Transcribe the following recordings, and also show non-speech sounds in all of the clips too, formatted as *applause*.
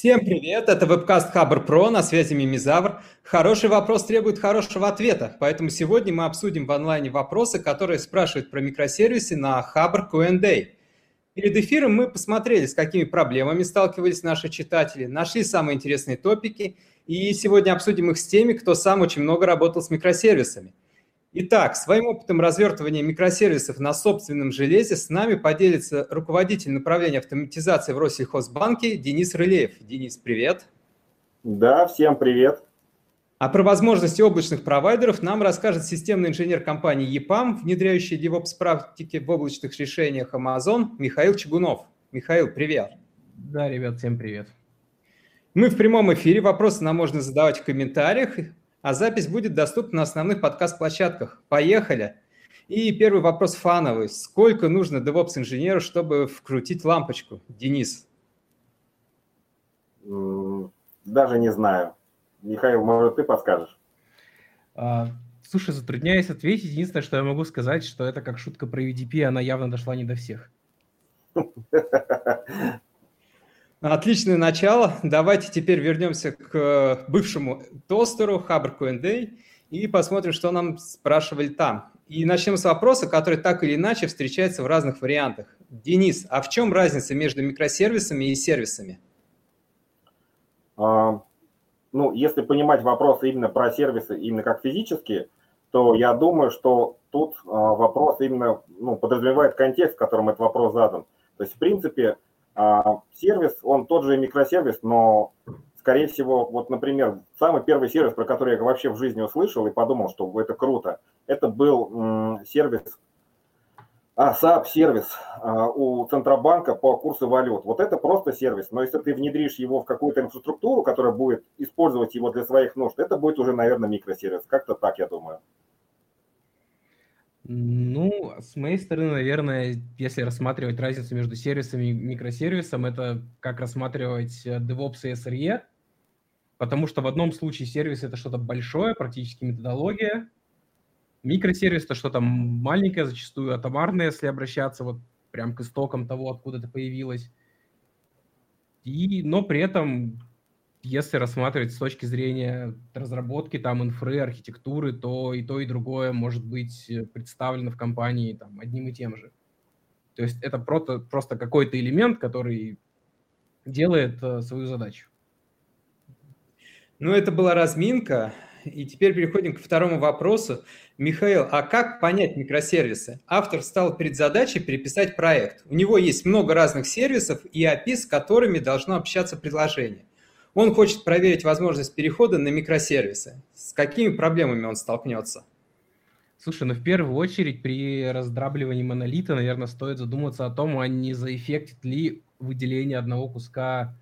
Всем привет, это вебкаст Хабр Про, на связи Мимизавр. Хороший вопрос требует хорошего ответа, поэтому сегодня мы обсудим в онлайне вопросы, которые спрашивают про микросервисы на Хабр Q&A. Перед эфиром мы посмотрели, с какими проблемами сталкивались наши читатели, нашли самые интересные топики, и сегодня обсудим их с теми, кто сам очень много работал с микросервисами. Итак, своим опытом развертывания микросервисов на собственном железе с нами поделится руководитель направления автоматизации в Россельхозбанке Денис Рылеев. Денис, привет. Да, всем привет. А про возможности облачных провайдеров нам расскажет системный инженер компании EPAM, внедряющий DevOps практики в облачных решениях Amazon, Михаил Чугунов. Михаил, привет. Да, ребят, всем привет. Мы в прямом эфире, вопросы нам можно задавать в комментариях а запись будет доступна на основных подкаст-площадках. Поехали! И первый вопрос фановый. Сколько нужно DevOps-инженеру, чтобы вкрутить лампочку? Денис. Даже не знаю. Михаил, может, ты подскажешь? А, слушай, затрудняюсь ответить. Единственное, что я могу сказать, что это как шутка про UDP, она явно дошла не до всех. *laughs* Отличное начало. Давайте теперь вернемся к э, бывшему тостеру Хабр Q&A и посмотрим, что нам спрашивали там. И начнем с вопроса, который так или иначе встречается в разных вариантах. Денис, а в чем разница между микросервисами и сервисами? А, ну, если понимать вопрос именно про сервисы, именно как физические, то я думаю, что тут а, вопрос именно ну, подразумевает контекст, в котором этот вопрос задан. То есть, в принципе, сервис, он тот же микросервис, но, скорее всего, вот, например, самый первый сервис, про который я вообще в жизни услышал и подумал, что это круто, это был сервис, а, SAP-сервис а, у Центробанка по курсу валют. Вот это просто сервис, но если ты внедришь его в какую-то инфраструктуру, которая будет использовать его для своих нужд, это будет уже, наверное, микросервис. Как-то так, я думаю. Ну, с моей стороны, наверное, если рассматривать разницу между сервисами и микросервисом, это как рассматривать э, DevOps и SRE, потому что в одном случае сервис – это что-то большое, практически методология, микросервис – это что-то маленькое, зачастую атомарное, если обращаться вот прям к истокам того, откуда это появилось. И, но при этом если рассматривать с точки зрения разработки там инфры, архитектуры, то и то, и другое может быть э, представлено в компании там одним и тем же. То есть это просто, просто какой-то элемент, который делает э, свою задачу. Ну, это была разминка. И теперь переходим к второму вопросу. Михаил, а как понять микросервисы? Автор стал перед задачей переписать проект. У него есть много разных сервисов и API, с которыми должно общаться предложение. Он хочет проверить возможность перехода на микросервисы. С какими проблемами он столкнется? Слушай, ну в первую очередь при раздрабливании монолита, наверное, стоит задуматься о том, а не заэффектит ли выделение одного куска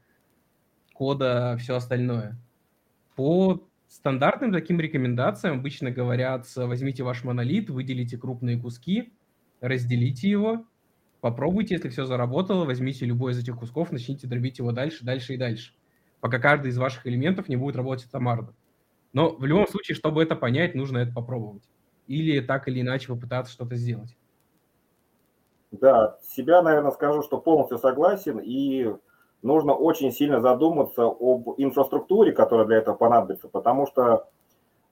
кода все остальное. По стандартным таким рекомендациям обычно говорят, возьмите ваш монолит, выделите крупные куски, разделите его, попробуйте, если все заработало, возьмите любой из этих кусков, начните дробить его дальше, дальше и дальше пока каждый из ваших элементов не будет работать атомарно. Но в любом случае, чтобы это понять, нужно это попробовать. Или так или иначе попытаться что-то сделать. Да, себя, наверное, скажу, что полностью согласен, и нужно очень сильно задуматься об инфраструктуре, которая для этого понадобится, потому что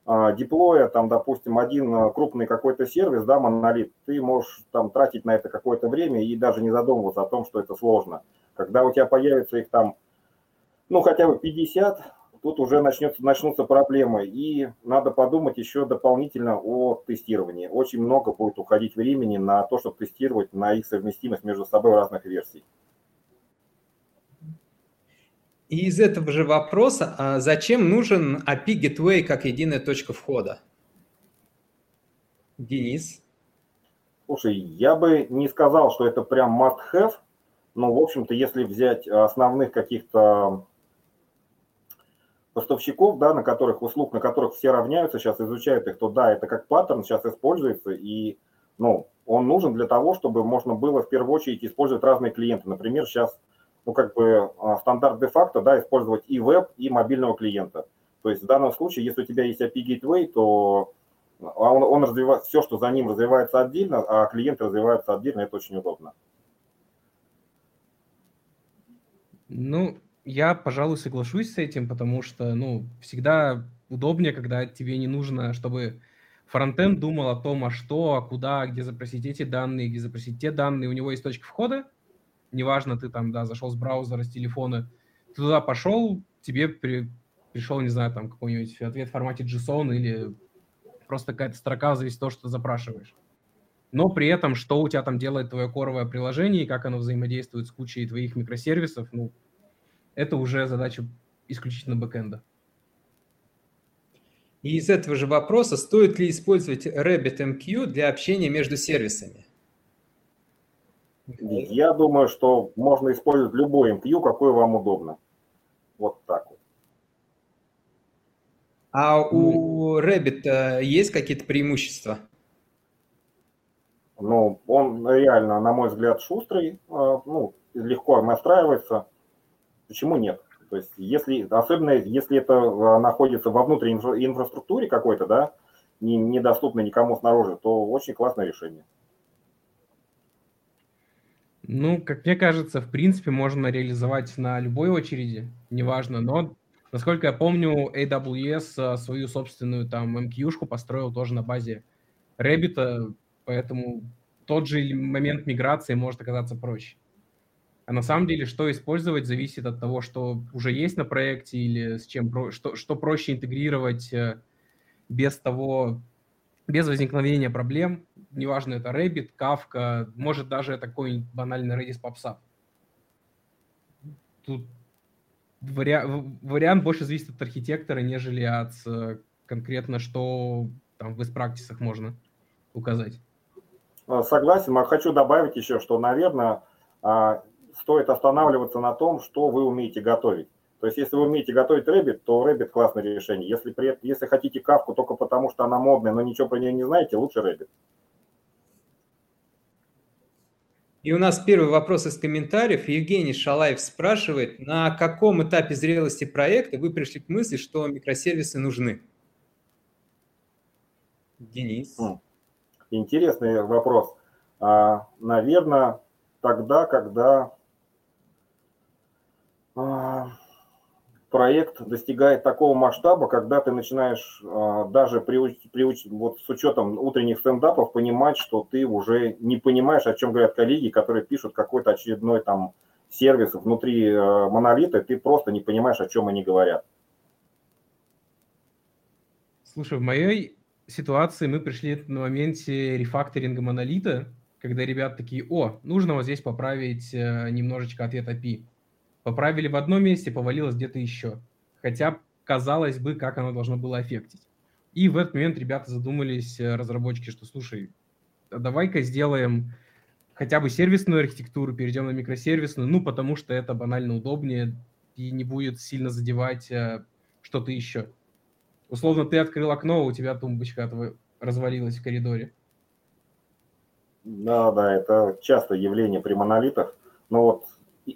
э, деплоя, там, допустим, один а, крупный какой-то сервис, да, монолит, ты можешь там тратить на это какое-то время и даже не задумываться о том, что это сложно. Когда у тебя появится их там ну, хотя бы 50, тут уже начнется, начнутся проблемы. И надо подумать еще дополнительно о тестировании. Очень много будет уходить времени на то, чтобы тестировать на их совместимость между собой разных версий. И из этого же вопроса, а зачем нужен API Gateway как единая точка входа? Денис? Слушай, я бы не сказал, что это прям must-have, но, в общем-то, если взять основных каких-то поставщиков, да, на которых услуг, на которых все равняются, сейчас изучают их, то да, это как паттерн сейчас используется, и ну, он нужен для того, чтобы можно было в первую очередь использовать разные клиенты. Например, сейчас ну, как бы а, стандарт де-факто, да, использовать и веб, и мобильного клиента. То есть в данном случае, если у тебя есть API Gateway, то он, он развивает, все, что за ним развивается отдельно, а клиент развивается отдельно, это очень удобно. Ну, я, пожалуй, соглашусь с этим, потому что, ну, всегда удобнее, когда тебе не нужно, чтобы фронтенд думал о том, а что, а куда, где запросить эти данные, где запросить те данные. У него есть точка входа, неважно, ты там, да, зашел с браузера, с телефона, ты туда пошел, тебе при, пришел, не знаю, там какой-нибудь ответ в формате JSON или просто какая-то строка, зависит от того, что ты запрашиваешь. Но при этом, что у тебя там делает твое коровое приложение и как оно взаимодействует с кучей твоих микросервисов, ну, это уже задача исключительно бэкэнда. И из этого же вопроса, стоит ли использовать RabbitMQ для общения между сервисами? Я думаю, что можно использовать любой MQ, какой вам удобно. Вот так вот. А у Rabbit есть какие-то преимущества? Ну, он реально, на мой взгляд, шустрый, а, ну, легко настраивается. Почему нет? То есть, если, особенно если это а, находится во внутренней инфра- инфраструктуре какой-то, да, не, недоступно никому снаружи, то очень классное решение. Ну, как мне кажется, в принципе, можно реализовать на любой очереди, неважно, но, насколько я помню, AWS а, свою собственную там MQ-шку построил тоже на базе Rabbit, поэтому тот же момент миграции может оказаться проще. А на самом деле, что использовать, зависит от того, что уже есть на проекте или с чем, что, что проще интегрировать э, без того, без возникновения проблем. Неважно, это Rabbit, Kafka, может даже какой-нибудь банальный Redis PubSub. Тут вари... вариант больше зависит от архитектора, нежели от э, конкретно, что там в best можно указать. Согласен, но хочу добавить еще, что, наверное, а, стоит останавливаться на том, что вы умеете готовить. То есть, если вы умеете готовить Rabbit, то Rabbit классное решение. Если, при, если хотите кавку только потому, что она модная, но ничего про нее не знаете, лучше Rabbit. И у нас первый вопрос из комментариев. Евгений Шалаев спрашивает, на каком этапе зрелости проекта вы пришли к мысли, что микросервисы нужны? Денис. Интересный вопрос. А, наверное, тогда, когда проект достигает такого масштаба, когда ты начинаешь а, даже приуч, приуч, вот с учетом утренних стендапов понимать, что ты уже не понимаешь, о чем говорят коллеги, которые пишут какой-то очередной там сервис внутри а, монолита, ты просто не понимаешь, о чем они говорят. Слушай, в моей ситуации мы пришли на моменте рефакторинга монолита, когда ребят такие, о, нужно вот здесь поправить э, немножечко ответ API Поправили в одном месте, повалилось где-то еще. Хотя, казалось бы, как оно должно было эффектить. И в этот момент ребята задумались, э, разработчики, что, слушай, а давай-ка сделаем хотя бы сервисную архитектуру, перейдем на микросервисную, ну, потому что это банально удобнее и не будет сильно задевать э, что-то еще. Условно, ты открыл окно, у тебя тумбочка развалилась в коридоре. Да, да, это частое явление при монолитах. Но вот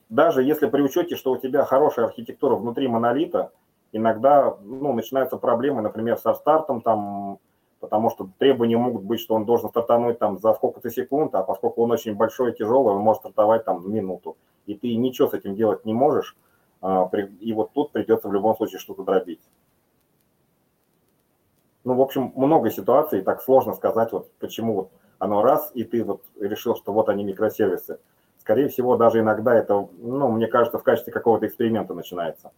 даже если при учете, что у тебя хорошая архитектура внутри монолита, иногда ну, начинаются проблемы, например, со стартом, там, потому что требования могут быть, что он должен стартануть там за сколько-то секунд, а поскольку он очень большой и тяжелый, он может стартовать там минуту. И ты ничего с этим делать не можешь, а, и вот тут придется в любом случае что-то дробить. Ну, в общем, много ситуаций, так сложно сказать, вот почему вот оно раз, и ты вот решил, что вот они микросервисы. Скорее всего, даже иногда это, ну, мне кажется, в качестве какого-то эксперимента начинается.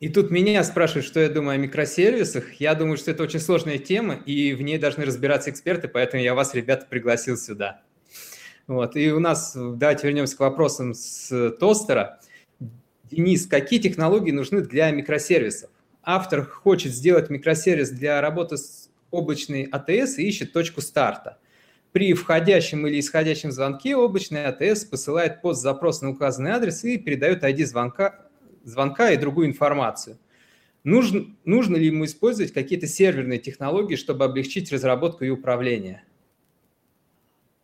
И тут меня спрашивают, что я думаю о микросервисах. Я думаю, что это очень сложная тема, и в ней должны разбираться эксперты, поэтому я вас, ребята, пригласил сюда. Вот. И у нас, давайте вернемся к вопросам с тостера. Денис, какие технологии нужны для микросервисов? Автор хочет сделать микросервис для работы с облачной АТС и ищет точку старта – при входящем или исходящем звонке облачный АТС посылает пост-запрос на указанный адрес и передает ID звонка, звонка и другую информацию. Нужно, нужно ли ему использовать какие-то серверные технологии, чтобы облегчить разработку и управление?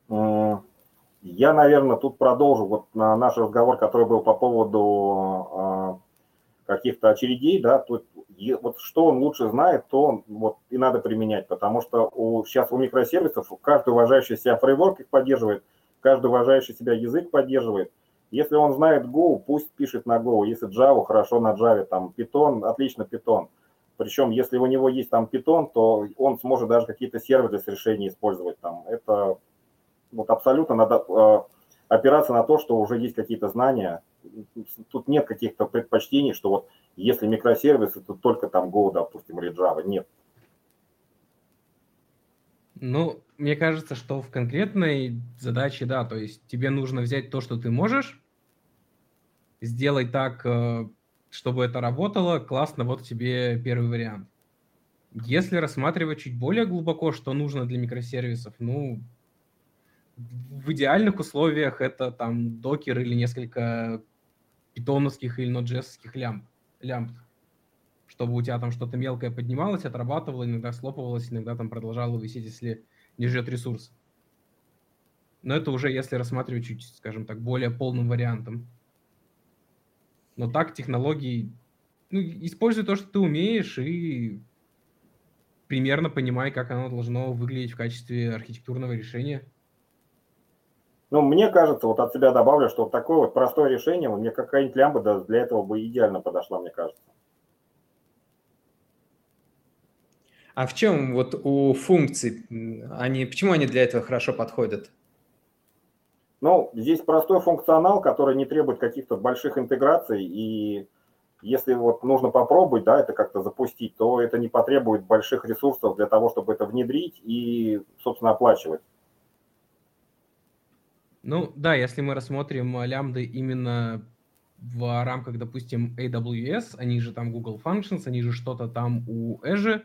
Я, наверное, тут продолжу вот наш разговор, который был по поводу а, каких-то очередей, да, тут вот что он лучше знает, то он, вот и надо применять, потому что у, сейчас у микросервисов каждый уважающий себя фреймворк их поддерживает, каждый уважающий себя язык поддерживает, Если он знает Go, пусть пишет на Go. Если Java, хорошо на Java. Там Python, отлично Python. Причем, если у него есть там Python, то он сможет даже какие-то серверы с решения использовать там. Это вот абсолютно надо э, опираться на то, что уже есть какие-то знания. Тут нет каких-то предпочтений, что вот если микросервисы, то только там Go, допустим, или Java. Нет. Ну, мне кажется, что в конкретной задаче, да, то есть тебе нужно взять то, что ты можешь, сделать так, э, чтобы это работало, классно, вот тебе первый вариант. Если рассматривать чуть более глубоко, что нужно для микросервисов, ну, в идеальных условиях это там докер или несколько питоновских или ноджесских лямп, лямп, чтобы у тебя там что-то мелкое поднималось, отрабатывало, иногда слопывалось, иногда там продолжало висеть, если не ждет ресурс. Но это уже если рассматривать чуть, скажем так, более полным вариантом. Но так технологии... Ну, используй то, что ты умеешь, и примерно понимай, как оно должно выглядеть в качестве архитектурного решения. Ну, мне кажется, вот от себя добавлю, что такое вот простое решение, мне какая-нибудь лямбда для этого бы идеально подошла, мне кажется. А в чем вот у функций, они, почему они для этого хорошо подходят? Ну, здесь простой функционал, который не требует каких-то больших интеграций, и если вот нужно попробовать, да, это как-то запустить, то это не потребует больших ресурсов для того, чтобы это внедрить и, собственно, оплачивать. Ну, да, если мы рассмотрим лямбды именно в рамках, допустим, AWS, они же там Google Functions, они же что-то там у Azure,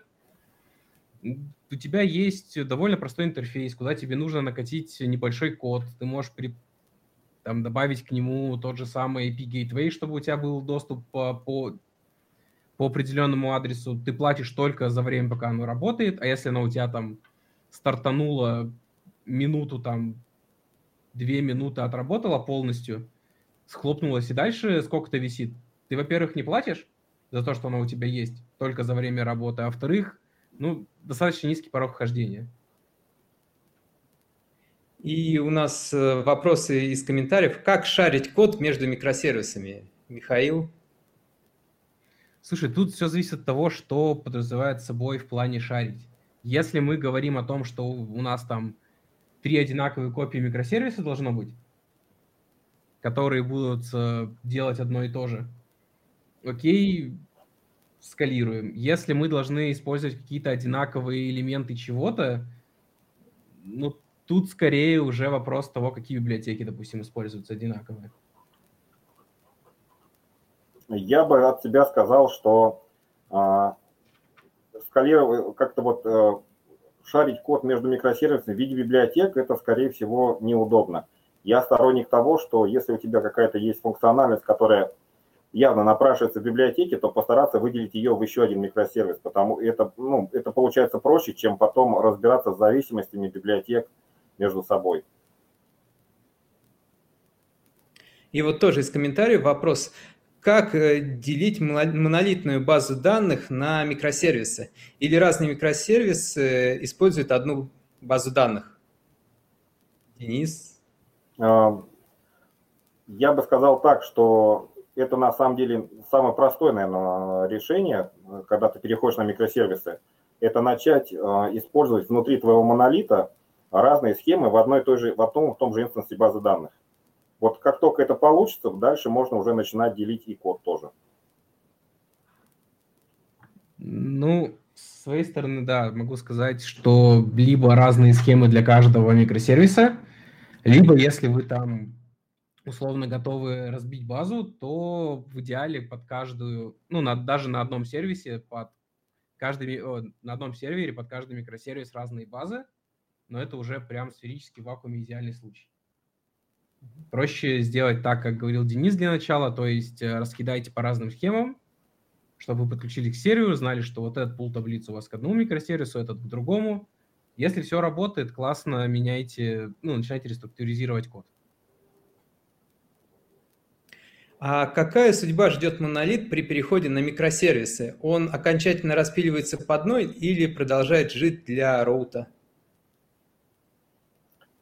у тебя есть довольно простой интерфейс, куда тебе нужно накатить небольшой код. Ты можешь при, там, добавить к нему тот же самый IP Gateway, чтобы у тебя был доступ по, по, по определенному адресу. Ты платишь только за время, пока оно работает, а если оно у тебя там стартануло минуту, там, две минуты отработала полностью, схлопнулась и дальше сколько-то висит, ты, во-первых, не платишь за то, что оно у тебя есть, только за время работы, а во-вторых, ну, достаточно низкий порог вхождения. И у нас э, вопросы из комментариев. Как шарить код между микросервисами? Михаил? Слушай, тут все зависит от того, что подразумевает собой в плане шарить. Если мы говорим о том, что у нас там три одинаковые копии микросервиса должно быть, которые будут э, делать одно и то же, окей, скалируем. Если мы должны использовать какие-то одинаковые элементы чего-то, ну, тут скорее уже вопрос того, какие библиотеки, допустим, используются одинаковые. Я бы от себя сказал, что а, скалировать, как-то вот а, шарить код между микросервисами в виде библиотек, это, скорее всего, неудобно. Я сторонник того, что если у тебя какая-то есть функциональность, которая явно напрашивается в библиотеке, то постараться выделить ее в еще один микросервис, потому это, ну, это получается проще, чем потом разбираться с зависимостями библиотек между собой. И вот тоже из комментариев вопрос, как э, делить монолитную базу данных на микросервисы? Или разные микросервисы используют одну базу данных? Денис? А, я бы сказал так, что это на самом деле самое простое, наверное, решение, когда ты переходишь на микросервисы. Это начать а, использовать внутри твоего монолита разные схемы в одной и той же, в одном в том же инстансе базы данных. Вот как только это получится, дальше можно уже начинать делить и код тоже. Ну, с своей стороны, да, могу сказать, что либо разные схемы для каждого микросервиса, либо если вы там условно готовы разбить базу, то в идеале под каждую, ну, на, даже на одном сервисе, под каждый, о, на одном сервере под каждый микросервис разные базы, но это уже прям сферический вакуум идеальный случай. Проще сделать так, как говорил Денис для начала, то есть э, раскидайте по разным схемам, чтобы вы подключили к серверу, знали, что вот этот пул таблицы у вас к одному микросервису, этот к другому. Если все работает, классно меняйте, ну, начинайте реструктуризировать код. А какая судьба ждет монолит при переходе на микросервисы? Он окончательно распиливается по одной или продолжает жить для роута?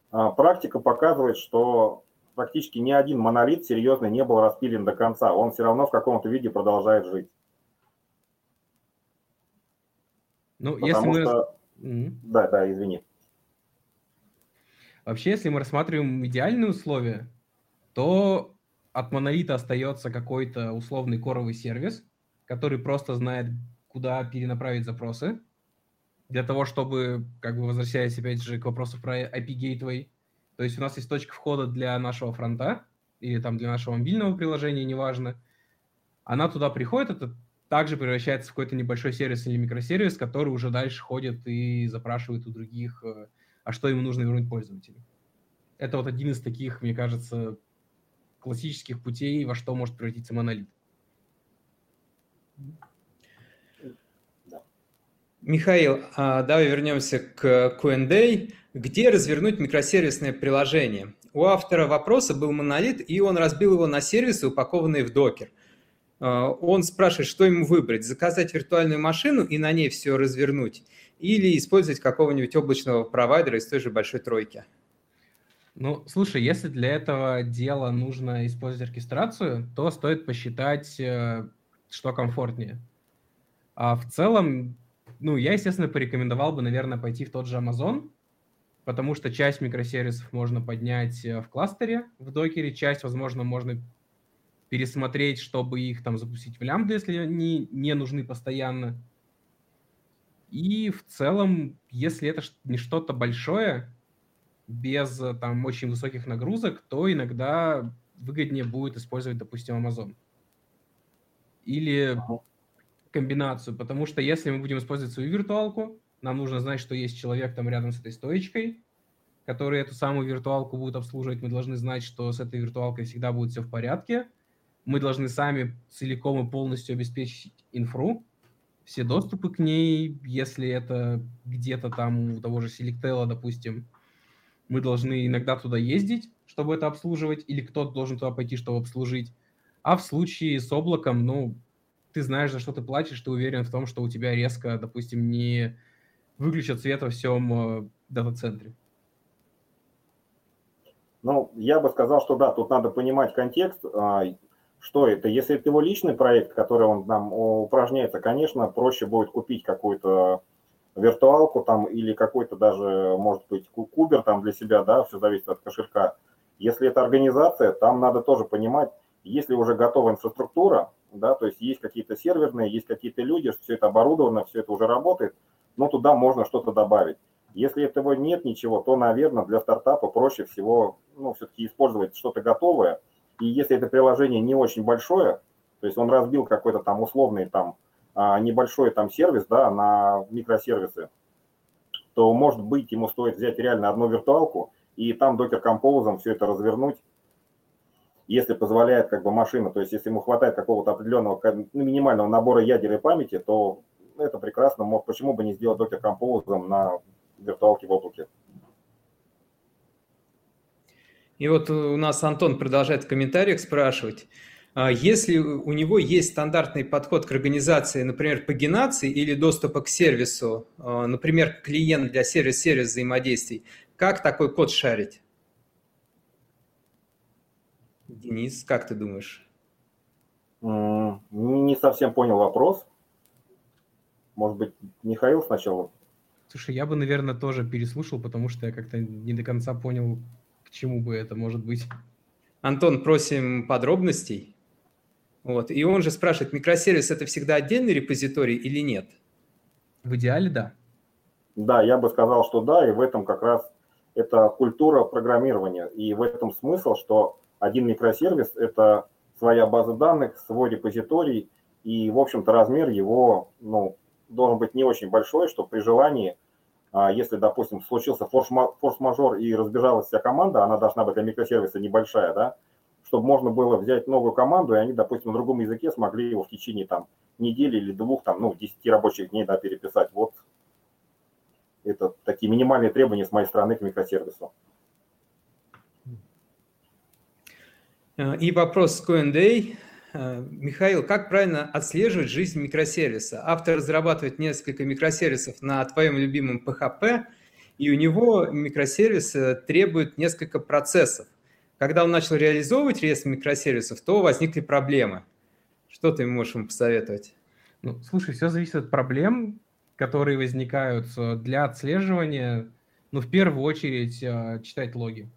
А, практика показывает, что практически ни один монолит серьезный не был распилен до конца. Он все равно в каком-то виде продолжает жить. Ну, Потому если мы... Что... Да, да, извини. Вообще, если мы рассматриваем идеальные условия, то от монолита остается какой-то условный коровый сервис, который просто знает, куда перенаправить запросы, для того, чтобы, как бы возвращаясь опять же к вопросу про IP Gateway, то есть у нас есть точка входа для нашего фронта или там для нашего мобильного приложения, неважно. Она туда приходит, это также превращается в какой-то небольшой сервис или микросервис, который уже дальше ходит и запрашивает у других, э, а что ему нужно вернуть пользователю. Это вот один из таких, мне кажется, классических путей, во что может превратиться монолит. Михаил, а давай вернемся к Q&A. Где развернуть микросервисное приложение? У автора вопроса был монолит, и он разбил его на сервисы, упакованные в докер. А, он спрашивает, что ему выбрать, заказать виртуальную машину и на ней все развернуть, или использовать какого-нибудь облачного провайдера из той же большой тройки. Ну, слушай, если для этого дела нужно использовать оркестрацию, то стоит посчитать, э, что комфортнее. А в целом, ну, я, естественно, порекомендовал бы, наверное, пойти в тот же Amazon, потому что часть микросервисов можно поднять э, в кластере, в докере, часть, возможно, можно пересмотреть, чтобы их там запустить в лямбда, если они не нужны постоянно. И в целом, если это не что-то большое, без э, там очень высоких нагрузок, то иногда выгоднее будет использовать, допустим, Amazon. Или комбинацию, потому что если мы будем использовать свою виртуалку, нам нужно знать, что есть человек там рядом с этой стоечкой, который эту самую виртуалку будет обслуживать. Мы должны знать, что с этой виртуалкой всегда будет все в порядке. Мы должны сами целиком и полностью обеспечить инфру, все доступы к ней, если это где-то там у того же Selectel, допустим, мы должны иногда туда ездить, чтобы это обслуживать, или кто-то должен туда пойти, чтобы обслужить. А в случае с облаком, ну, ты знаешь, за что ты платишь, ты уверен в том, что у тебя резко, допустим, не выключат свет во всем э, дата-центре. Ну, я бы сказал, что да, тут надо понимать контекст, а, что это. Если это его личный проект, который он нам упражняется, конечно, проще будет купить какой-то виртуалку там или какой-то даже, может быть, кубер там для себя, да, все зависит от кошелька. Если это организация, там надо тоже понимать, если уже готова инфраструктура, да, то есть есть какие-то серверные, есть какие-то люди, все это оборудовано, все это уже работает, но туда можно что-то добавить. Если этого нет ничего, то, наверное, для стартапа проще всего, ну, все-таки использовать что-то готовое. И если это приложение не очень большое, то есть он разбил какой-то там условный там а, небольшой там сервис, да, на микросервисы, то, может быть, ему стоит взять реально одну виртуалку и там докер композом все это развернуть, если позволяет как бы машина, то есть если ему хватает какого-то определенного ну, минимального набора ядер и памяти, то это прекрасно, мог, почему бы не сделать докер композом на виртуалке в облаке. И вот у нас Антон продолжает в комментариях спрашивать, а если у него есть стандартный подход к организации, например, пагинации или доступа к сервису, а, например, клиент для сервис-сервис взаимодействий, как такой код шарить? Денис, как ты думаешь? Не совсем понял вопрос. Может быть, Михаил сначала? Слушай, я бы, наверное, тоже переслушал, потому что я как-то не до конца понял, к чему бы это может быть. Антон, просим подробностей. Вот. И он же спрашивает, микросервис это всегда отдельный репозиторий или нет? В идеале да. Да, я бы сказал, что да, и в этом как раз это культура программирования. И в этом смысл, что один микросервис – это своя база данных, свой репозиторий, и, в общем-то, размер его ну, должен быть не очень большой, что при желании, а, если, допустим, случился форс-мажор и разбежалась вся команда, она должна быть для микросервиса небольшая, да, чтобы можно было взять новую команду, и они, допустим, на другом языке смогли его в течение там недели или двух, там, ну, 10 рабочих дней, да, переписать. Вот это такие минимальные требования с моей стороны к микросервису. И вопрос с Q&A. Михаил, как правильно отслеживать жизнь микросервиса? Автор разрабатывает несколько микросервисов на твоем любимом PHP, и у него микросервис требует несколько процессов. Когда он начал реализовывать реестр микросервисов, то возникли проблемы. Что ты можешь ему посоветовать? Ну, слушай, все зависит от проблем, которые возникают для отслеживания. Ну, в первую очередь, э, читать логи.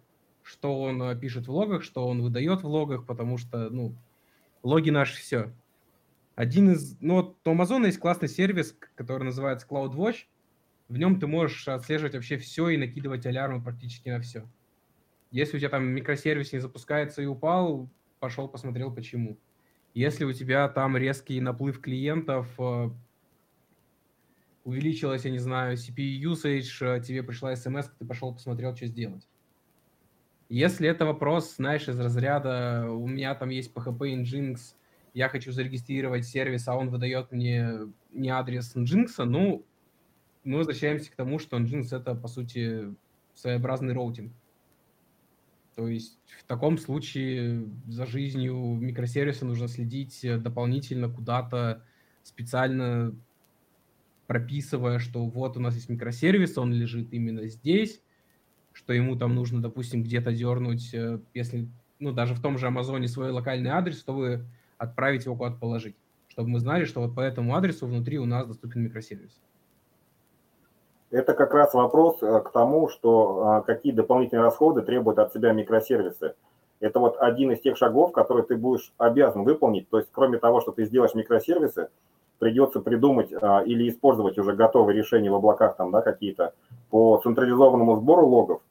Что он э, пишет в логах, что он выдает в логах, потому что, ну, логи наши все. Один из... Ну, вот у Amazon есть классный сервис, который называется CloudWatch. В нем ты можешь отслеживать вообще все и накидывать алярмы практически на все. Если у тебя там микросервис не запускается и упал, пошел посмотрел почему. Если у тебя там резкий наплыв клиентов, э, увеличилась, я не знаю, CPU usage, э, тебе пришла смс, ты пошел посмотрел, что сделать. Если это вопрос, знаешь, из разряда, у меня там есть PHP Nginx, я хочу зарегистрировать сервис, а он выдает мне не адрес Nginx, ну, мы возвращаемся к тому, что Nginx это, по сути, своеобразный роутинг. То есть в таком случае за жизнью микросервиса нужно следить дополнительно куда-то, специально прописывая, что вот у нас есть микросервис, он лежит именно здесь, что ему там нужно, допустим, где-то дернуть, э, если, ну, даже в том же Амазоне свой локальный адрес, чтобы отправить его куда-то положить, чтобы мы знали, что вот по этому адресу внутри у нас доступен микросервис. Это как раз вопрос э, к тому, что э, какие дополнительные расходы требуют от себя микросервисы. Это вот один из тех шагов, которые ты будешь обязан выполнить. То есть, кроме того, что ты сделаешь микросервисы, придется придумать а, или использовать уже готовые решения в облаках там, да, какие-то по централизованному сбору логов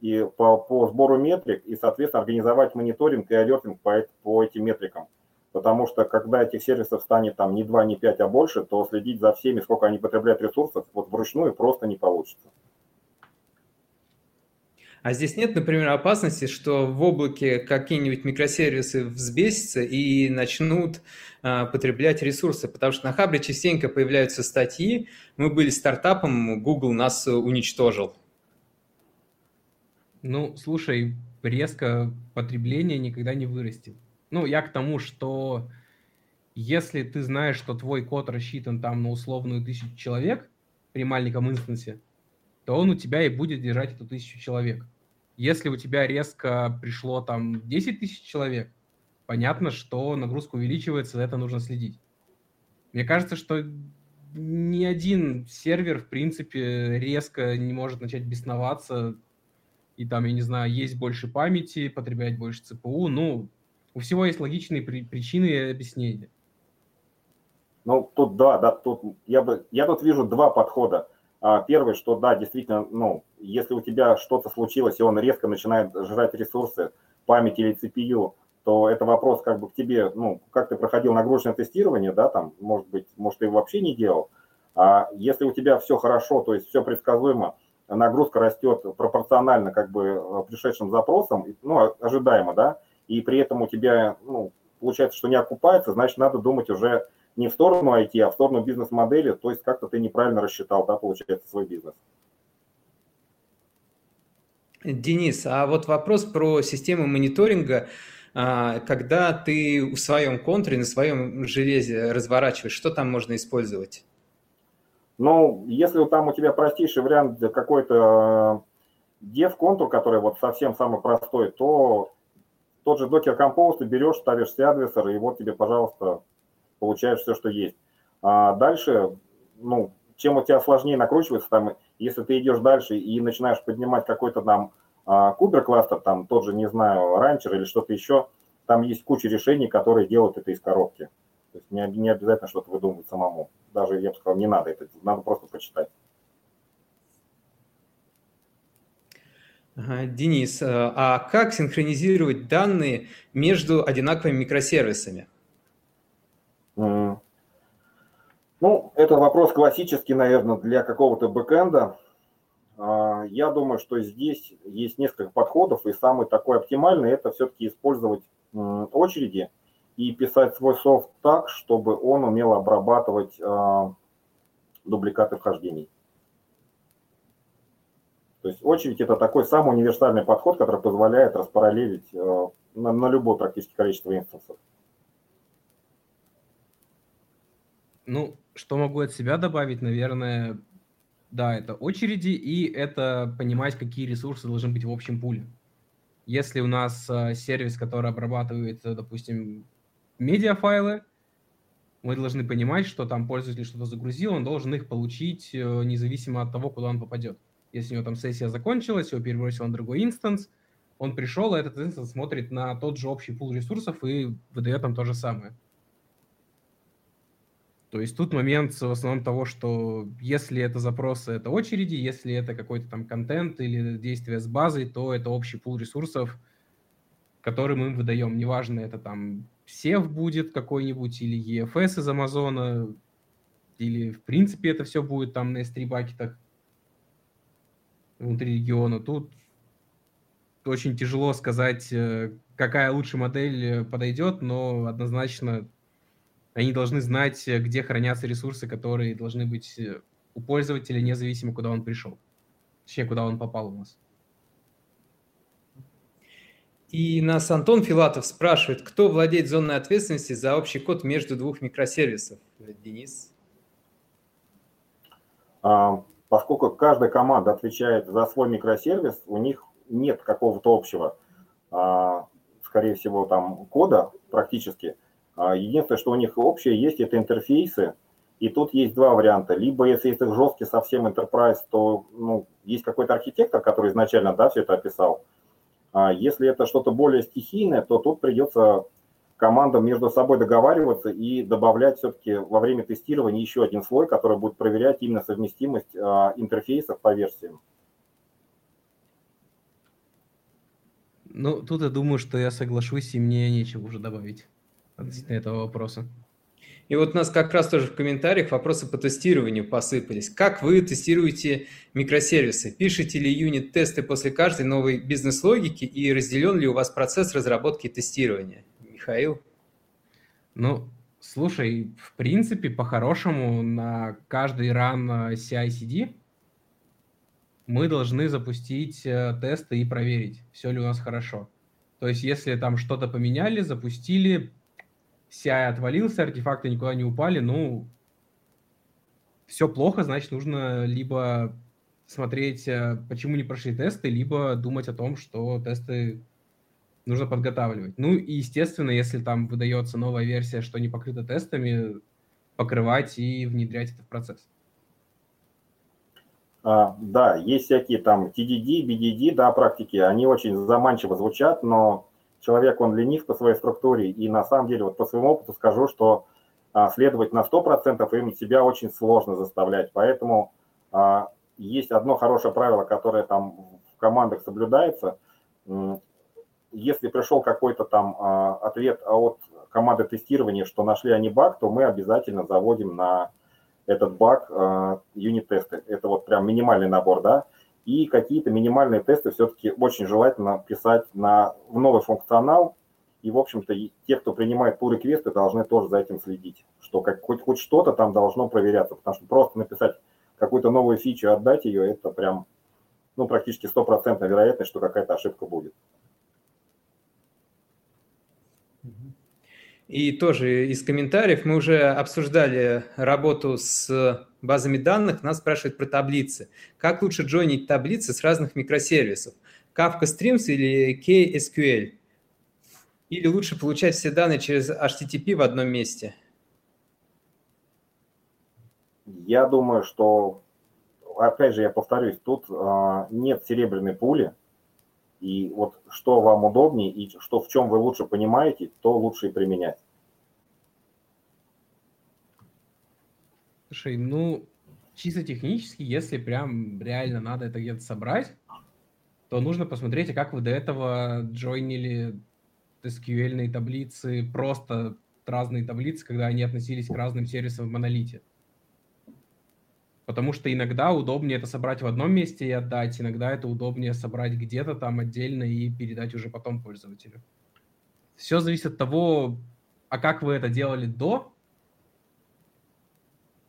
и по, по сбору метрик, и, соответственно, организовать мониторинг и алертинг по, по этим метрикам. Потому что когда этих сервисов станет там не 2, не 5, а больше, то следить за всеми, сколько они потребляют ресурсов, вот вручную просто не получится. А здесь нет, например, опасности, что в облаке какие-нибудь микросервисы взбесятся и начнут а, потреблять ресурсы, потому что на Хабре частенько появляются статьи. Мы были стартапом, Google нас уничтожил. Ну, слушай, резко потребление никогда не вырастет. Ну, я к тому, что если ты знаешь, что твой код рассчитан там на условную тысячу человек при маленьком инстансе, то он у тебя и будет держать эту тысячу человек. Если у тебя резко пришло там 10 тысяч человек, понятно, что нагрузка увеличивается, за это нужно следить. Мне кажется, что ни один сервер, в принципе, резко не может начать бесноваться и там, я не знаю, есть больше памяти, потреблять больше ЦПУ. Ну, у всего есть логичные при- причины и объяснения. Ну, тут да, да, тут я бы, я тут вижу два подхода. А, первый, что да, действительно, ну, если у тебя что-то случилось, и он резко начинает жрать ресурсы, память или CPU, то это вопрос как бы к тебе, ну, как ты проходил нагрузочное тестирование, да, там, может быть, может, ты его вообще не делал. А если у тебя все хорошо, то есть все предсказуемо, нагрузка растет пропорционально как бы пришедшим запросам, ну, ожидаемо, да, и при этом у тебя, ну, получается, что не окупается, значит, надо думать уже не в сторону IT, а в сторону бизнес-модели, то есть как-то ты неправильно рассчитал, да, получается, свой бизнес. Денис, а вот вопрос про систему мониторинга. А, когда ты в своем контуре, на своем железе разворачиваешь, что там можно использовать? Ну, если там у тебя простейший вариант какой-то dev контур, который вот совсем самый простой, то тот же Docker Compose ты берешь, ставишь все адрессоры, и вот тебе, пожалуйста, получаешь все, что есть. А дальше, ну, чем у тебя сложнее накручивается, там, если ты идешь дальше и начинаешь поднимать какой-то там кубер кластер, там тот же, не знаю, ранчер или что-то еще, там есть куча решений, которые делают это из коробки. То есть не, не обязательно что-то выдумывать самому. Даже, я бы сказал, не надо это, надо просто почитать. Денис, а как синхронизировать данные между одинаковыми микросервисами? Ну, это вопрос классический, наверное, для какого-то бэкэнда. А, я думаю, что здесь есть несколько подходов, и самый такой оптимальный – это все-таки использовать очереди и писать свой софт так, чтобы он умел обрабатывать а, дубликаты вхождений. То есть очередь – это такой самый универсальный подход, который позволяет распараллелить а, на, на любое практически количество инстансов. Ну, что могу от себя добавить, наверное, да, это очереди, и это понимать, какие ресурсы должны быть в общем пуле. Если у нас э, сервис, который обрабатывает, э, допустим, медиафайлы, мы должны понимать, что там пользователь что-то загрузил, он должен их получить независимо от того, куда он попадет. Если у него там сессия закончилась, его перебросил на другой instance, он пришел, а этот instance смотрит на тот же общий пул ресурсов и выдает там то же самое. То есть тут момент в основном того, что если это запросы, это очереди, если это какой-то там контент или действие с базой, то это общий пул ресурсов, который мы выдаем. Неважно, это там SEF будет какой-нибудь или EFS из Амазона, или в принципе это все будет там на S3 бакетах внутри региона. Тут очень тяжело сказать, э, какая лучшая модель э, подойдет, но однозначно они должны знать, э, где хранятся ресурсы, которые должны быть э, у пользователя, независимо, куда он пришел. Точнее, куда он попал у нас. И нас Антон Филатов спрашивает, кто владеет зонной ответственности за общий код между двух микросервисов? Денис? А, поскольку каждая команда отвечает за свой микросервис, у них нет какого-то общего, а, скорее всего, там кода практически – единственное, что у них общее есть, это интерфейсы. И тут есть два варианта. Либо, если это жесткий совсем enterprise, то ну, есть какой-то архитектор, который изначально да, все это описал. А если это что-то более стихийное, то тут придется командам между собой договариваться и добавлять все-таки во время тестирования еще один слой, который будет проверять именно совместимость а, интерфейсов по версиям. Ну, тут я думаю, что я соглашусь, и мне нечего уже добавить относительно этого вопроса. И вот у нас как раз тоже в комментариях вопросы по тестированию посыпались. Как вы тестируете микросервисы? Пишете ли юнит-тесты после каждой новой бизнес-логики и разделен ли у вас процесс разработки и тестирования? Михаил? Ну, слушай, в принципе, по-хорошему на каждый ран CI-CD мы должны запустить э, тесты и проверить, все ли у нас хорошо. То есть, если там что-то поменяли, запустили, CI отвалился, артефакты никуда не упали, ну, все плохо, значит, нужно либо смотреть, э, почему не прошли тесты, либо думать о том, что тесты нужно подготавливать. Ну и, естественно, если там выдается новая версия, что не покрыта тестами, покрывать и внедрять это в процесс. А, да, есть всякие там TDD, BDD, да, практики, они очень заманчиво звучат, но человек, он ленив по своей структуре, и на самом деле, вот по своему опыту скажу, что а, следовать на 100% им себя очень сложно заставлять, поэтому а, есть одно хорошее правило, которое там в командах соблюдается. Если пришел какой-то там а, ответ от команды тестирования, что нашли они баг, то мы обязательно заводим на этот баг юнит-тесты. Это вот прям минимальный набор, да и какие-то минимальные тесты все-таки очень желательно писать на, в новый функционал. И, в общем-то, те, кто принимает pull квесты, должны тоже за этим следить, что как, хоть, хоть что-то там должно проверяться, потому что просто написать какую-то новую фичу, отдать ее, это прям, ну, практически стопроцентная вероятность, что какая-то ошибка будет. И тоже из комментариев мы уже обсуждали работу с базами данных, нас спрашивают про таблицы. Как лучше джойнить таблицы с разных микросервисов? Kafka Streams или KSQL? Или лучше получать все данные через HTTP в одном месте? Я думаю, что, опять же, я повторюсь, тут э, нет серебряной пули, и вот что вам удобнее и что в чем вы лучше понимаете, то лучше и применять. Слушай, ну, чисто технически, если прям реально надо это где-то собрать, то нужно посмотреть, а как вы до этого джойнили SQL таблицы, просто разные таблицы, когда они относились к разным сервисам в монолите. Потому что иногда удобнее это собрать в одном месте и отдать, иногда это удобнее собрать где-то там отдельно и передать уже потом пользователю. Все зависит от того, а как вы это делали до.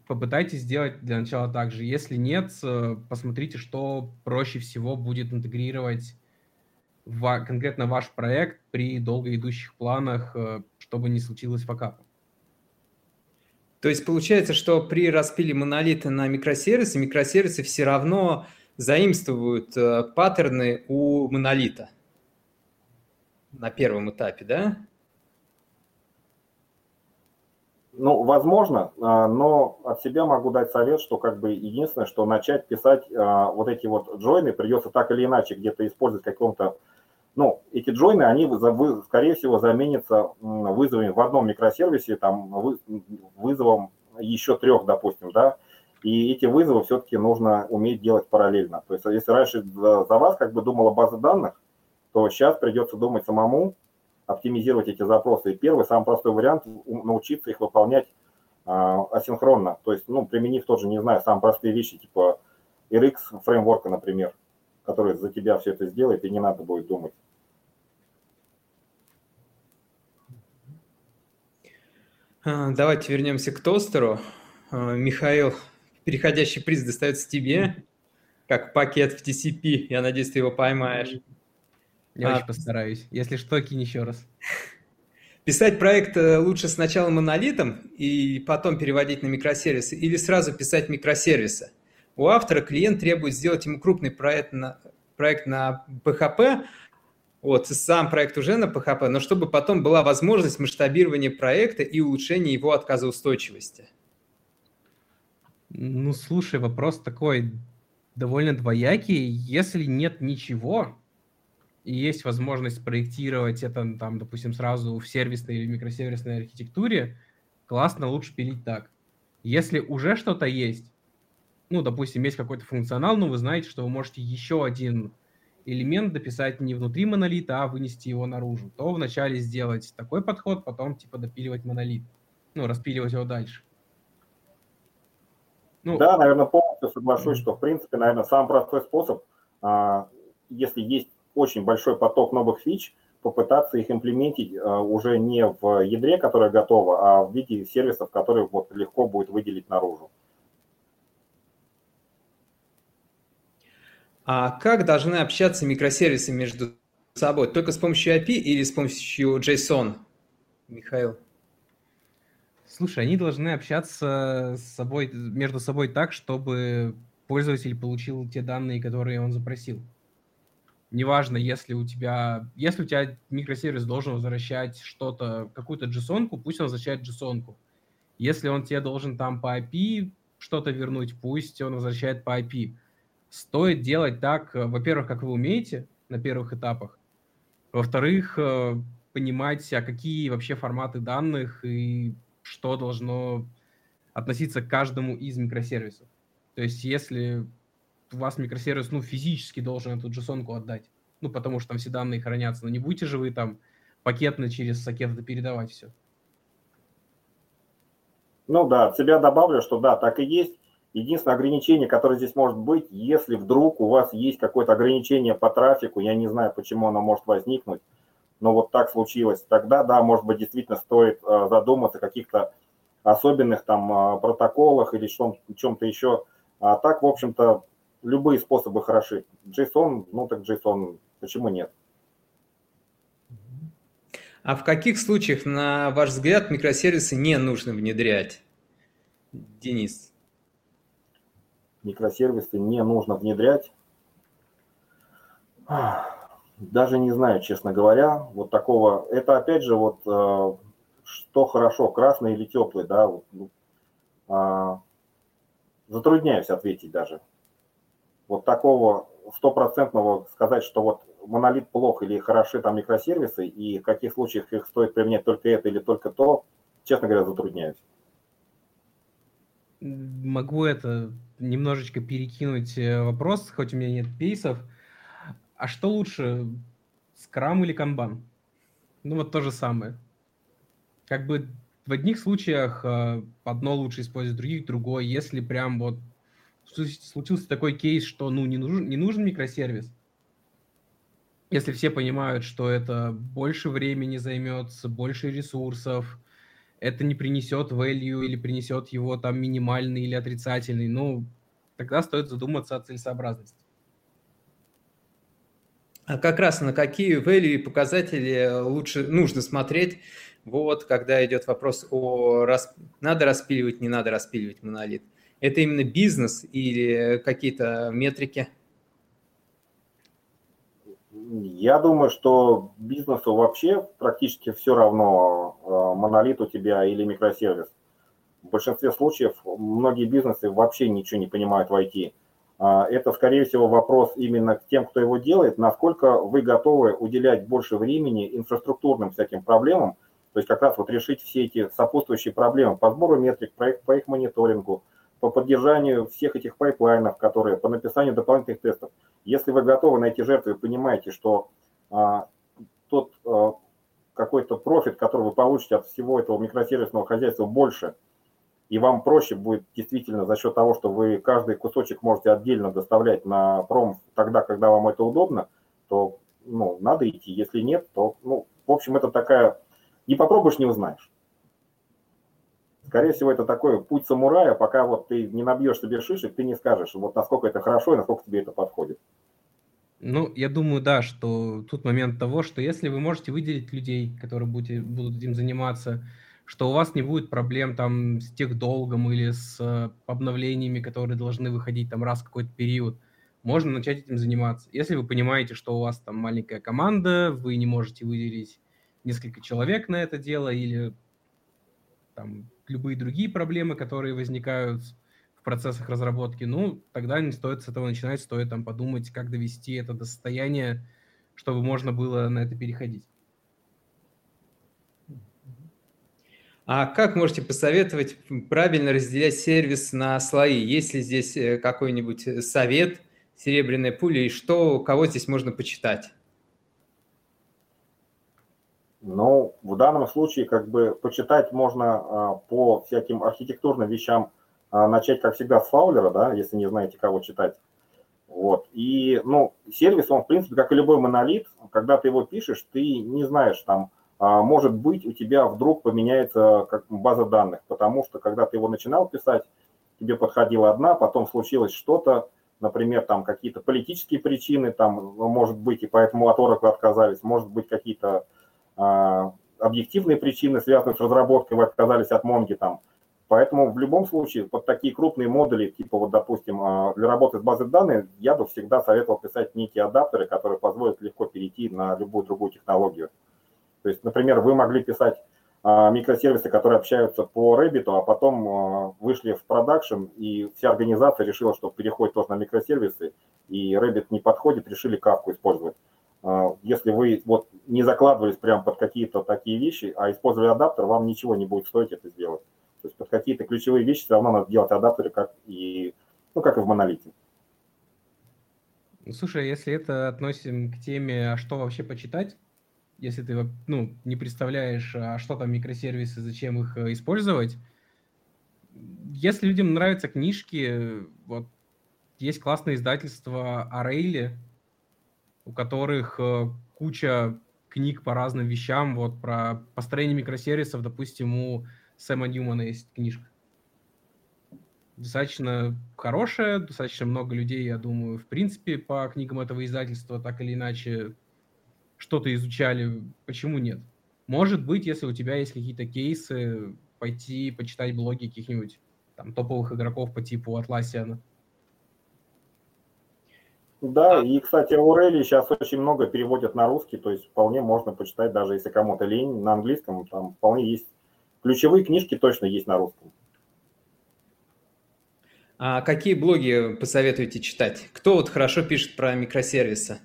Попытайтесь сделать для начала так же. Если нет, э, посмотрите, что проще всего будет интегрировать в конкретно ваш проект при долго идущих планах, э, чтобы не случилось факапа. То есть получается, что при распиле монолита на микросервисы, микросервисы все равно заимствуют э, паттерны у монолита. на первом этапе, да? Ну, возможно, а, но от себя могу дать совет, что как бы единственное, что начать писать а, вот эти вот джойны придется так или иначе где-то использовать каком-то, ну, эти джойны, они, скорее всего, заменятся вызовами в одном микросервисе, там, вызовом еще трех, допустим, да, и эти вызовы все-таки нужно уметь делать параллельно. То есть если раньше за вас как бы думала база данных, то сейчас придется думать самому, оптимизировать эти запросы. И первый, самый простой вариант – научиться их выполнять а, асинхронно. То есть, ну, применив тоже, не знаю, самые простые вещи, типа RX фреймворка, например, который за тебя все это сделает, и не надо будет думать. А, давайте вернемся к тостеру. А, Михаил, переходящий приз достается тебе, как пакет в TCP. Я надеюсь, ты его поймаешь. Я а, очень постараюсь. Если что, кинь еще раз. Писать проект э, лучше сначала монолитом и потом переводить на микросервисы или сразу писать микросервисы. У автора клиент требует сделать ему крупный проект на, проект на PHP, вот, сам проект уже на PHP, но чтобы потом была возможность масштабирования проекта и улучшения его отказоустойчивости. Ну, слушай, вопрос такой довольно двоякий. Если нет ничего, и есть возможность проектировать это, там, допустим, сразу в сервисной или микросервисной архитектуре, классно, лучше пилить так. Если уже что-то есть, ну, допустим, есть какой-то функционал, но вы знаете, что вы можете еще один элемент дописать не внутри монолита, а вынести его наружу, то вначале сделать такой подход, потом типа допиливать монолит, ну, распиливать его дальше. Ну, да, наверное, полностью соглашусь, что, в принципе, наверное, самый простой способ, а, если есть очень большой поток новых фич, попытаться их имплементить а, уже не в ядре, которое готово, а в виде сервисов, которые вот легко будет выделить наружу. А как должны общаться микросервисы между собой? Только с помощью API или с помощью JSON, Михаил? Слушай, они должны общаться с собой, между собой так, чтобы пользователь получил те данные, которые он запросил неважно, если у тебя, если у тебя микросервис должен возвращать что-то, какую-то JSON, пусть он возвращает JSON. Если он тебе должен там по API что-то вернуть, пусть он возвращает по API. Стоит делать так, э, во-первых, как вы умеете на первых этапах, во-вторых, э, понимать, а какие вообще форматы данных и что должно относиться к каждому из микросервисов. То есть, если у вас микросервис, ну, физически должен эту json отдать. Ну, потому что там все данные хранятся. Но не будете же вы там пакетно через сокет передавать все. Ну да, от себя добавлю, что да, так и есть. Единственное ограничение, которое здесь может быть, если вдруг у вас есть какое-то ограничение по трафику, я не знаю, почему оно может возникнуть, но вот так случилось, тогда, да, может быть, действительно стоит э, задуматься о каких-то особенных там э, протоколах или чем-то еще. А так, в общем-то, любые способы хороши. JSON, ну так JSON, почему нет? А в каких случаях, на ваш взгляд, микросервисы не нужно внедрять? Денис. Микросервисы не нужно внедрять. Даже не знаю, честно говоря, вот такого. Это опять же вот э, что хорошо, красный или теплый, да. Ну, а, затрудняюсь ответить даже вот такого стопроцентного сказать, что вот монолит плох или хороши там микросервисы, и в каких случаях их стоит применять только это или только то, честно говоря, затрудняюсь. Могу это немножечко перекинуть э, вопрос, хоть у меня нет пейсов. А что лучше, скрам или канбан? Ну вот то же самое. Как бы в одних случаях э, одно лучше использовать, в других другое. Если прям вот случился такой кейс, что ну, не, нужен, не нужен микросервис, если все понимают, что это больше времени займется, больше ресурсов, это не принесет value или принесет его там минимальный или отрицательный, ну, тогда стоит задуматься о целесообразности. А как раз на какие value и показатели лучше нужно смотреть, вот, когда идет вопрос о рас... надо распиливать, не надо распиливать монолит. Это именно бизнес или какие-то метрики? Я думаю, что бизнесу вообще практически все равно, э, монолит у тебя или микросервис. В большинстве случаев многие бизнесы вообще ничего не понимают в IT. А, это, скорее всего, вопрос именно к тем, кто его делает, насколько вы готовы уделять больше времени инфраструктурным всяким проблемам, то есть как раз вот решить все эти сопутствующие проблемы по сбору метрик, по их, по их мониторингу, по поддержанию всех этих pipeline ов, которые, по написанию дополнительных тестов. Если вы готовы на эти жертвы и понимаете, что а, тот а, какой-то профит, который вы получите от всего этого микросервисного хозяйства больше, и вам проще будет действительно за счет того, что вы каждый кусочек можете отдельно доставлять на пром тогда, когда вам это удобно, то ну, надо идти. Если нет, то, ну, в общем, это такая... Не попробуешь, не узнаешь. Скорее всего, это такой путь самурая, пока вот ты не набьешь себе шишек, ты не скажешь, вот насколько это хорошо и насколько тебе это подходит. Ну, я думаю, да, что тут момент того, что если вы можете выделить людей, которые будете, будут этим заниматься, что у вас не будет проблем там с тех долгом или с э, обновлениями, которые должны выходить там раз в какой-то период, можно начать этим заниматься. Если вы понимаете, что у вас там маленькая команда, вы не можете выделить несколько человек на это дело или там любые другие проблемы, которые возникают в процессах разработки, ну, тогда не стоит с этого начинать, стоит там подумать, как довести это до состояния, чтобы можно было на это переходить. А как можете посоветовать правильно разделять сервис на слои? Есть ли здесь э, какой-нибудь совет, серебряная пуля, и что, кого здесь можно почитать? Ну, в данном случае как бы почитать можно а, по всяким архитектурным вещам, а, начать, как всегда, с фаулера, да, если не знаете, кого читать. Вот. И, ну, сервис, он, в принципе, как и любой монолит, когда ты его пишешь, ты не знаешь, там, а, может быть, у тебя вдруг поменяется как база данных, потому что, когда ты его начинал писать, тебе подходила одна, потом случилось что-то, например, там какие-то политические причины, там, может быть, и поэтому от Oracle отказались, может быть, какие-то объективные причины, связанные с разработкой, вы отказались от Монги там. Поэтому в любом случае под такие крупные модули, типа вот, допустим, а, для работы с базой данных, я бы всегда советовал писать некие адаптеры, которые позволят легко перейти на любую другую технологию. То есть, например, вы могли писать а, микросервисы, которые общаются по Rabbit, а потом вышли в продакшн, и вся организация решила, что переходит тоже на микросервисы, и Rabbit не подходит, решили кавку использовать. А, если вы вот не закладывались прямо под какие-то такие вещи, а использовали адаптер, вам ничего не будет стоить это сделать. То есть под какие-то ключевые вещи все равно надо делать адаптеры, как и, ну, как и в монолите. Ну, слушай, если это относим к теме, а что вообще почитать, если ты ну, не представляешь, а что там микросервисы, зачем их э, использовать, если людям нравятся книжки, вот есть классное издательство о Рейле, у которых э, куча книг по разным вещам, вот про построение микросервисов, допустим, у Сэма Ньюмана есть книжка. Достаточно хорошая, достаточно много людей, я думаю, в принципе, по книгам этого издательства так или иначе что-то изучали. Почему нет? Может быть, если у тебя есть какие-то кейсы, пойти почитать блоги каких-нибудь там топовых игроков по типу Атласиана. Да, и, кстати, Аурелии сейчас очень много переводят на русский, то есть вполне можно почитать, даже если кому-то лень, на английском, там вполне есть. Ключевые книжки точно есть на русском. А какие блоги посоветуете читать? Кто вот хорошо пишет про микросервисы?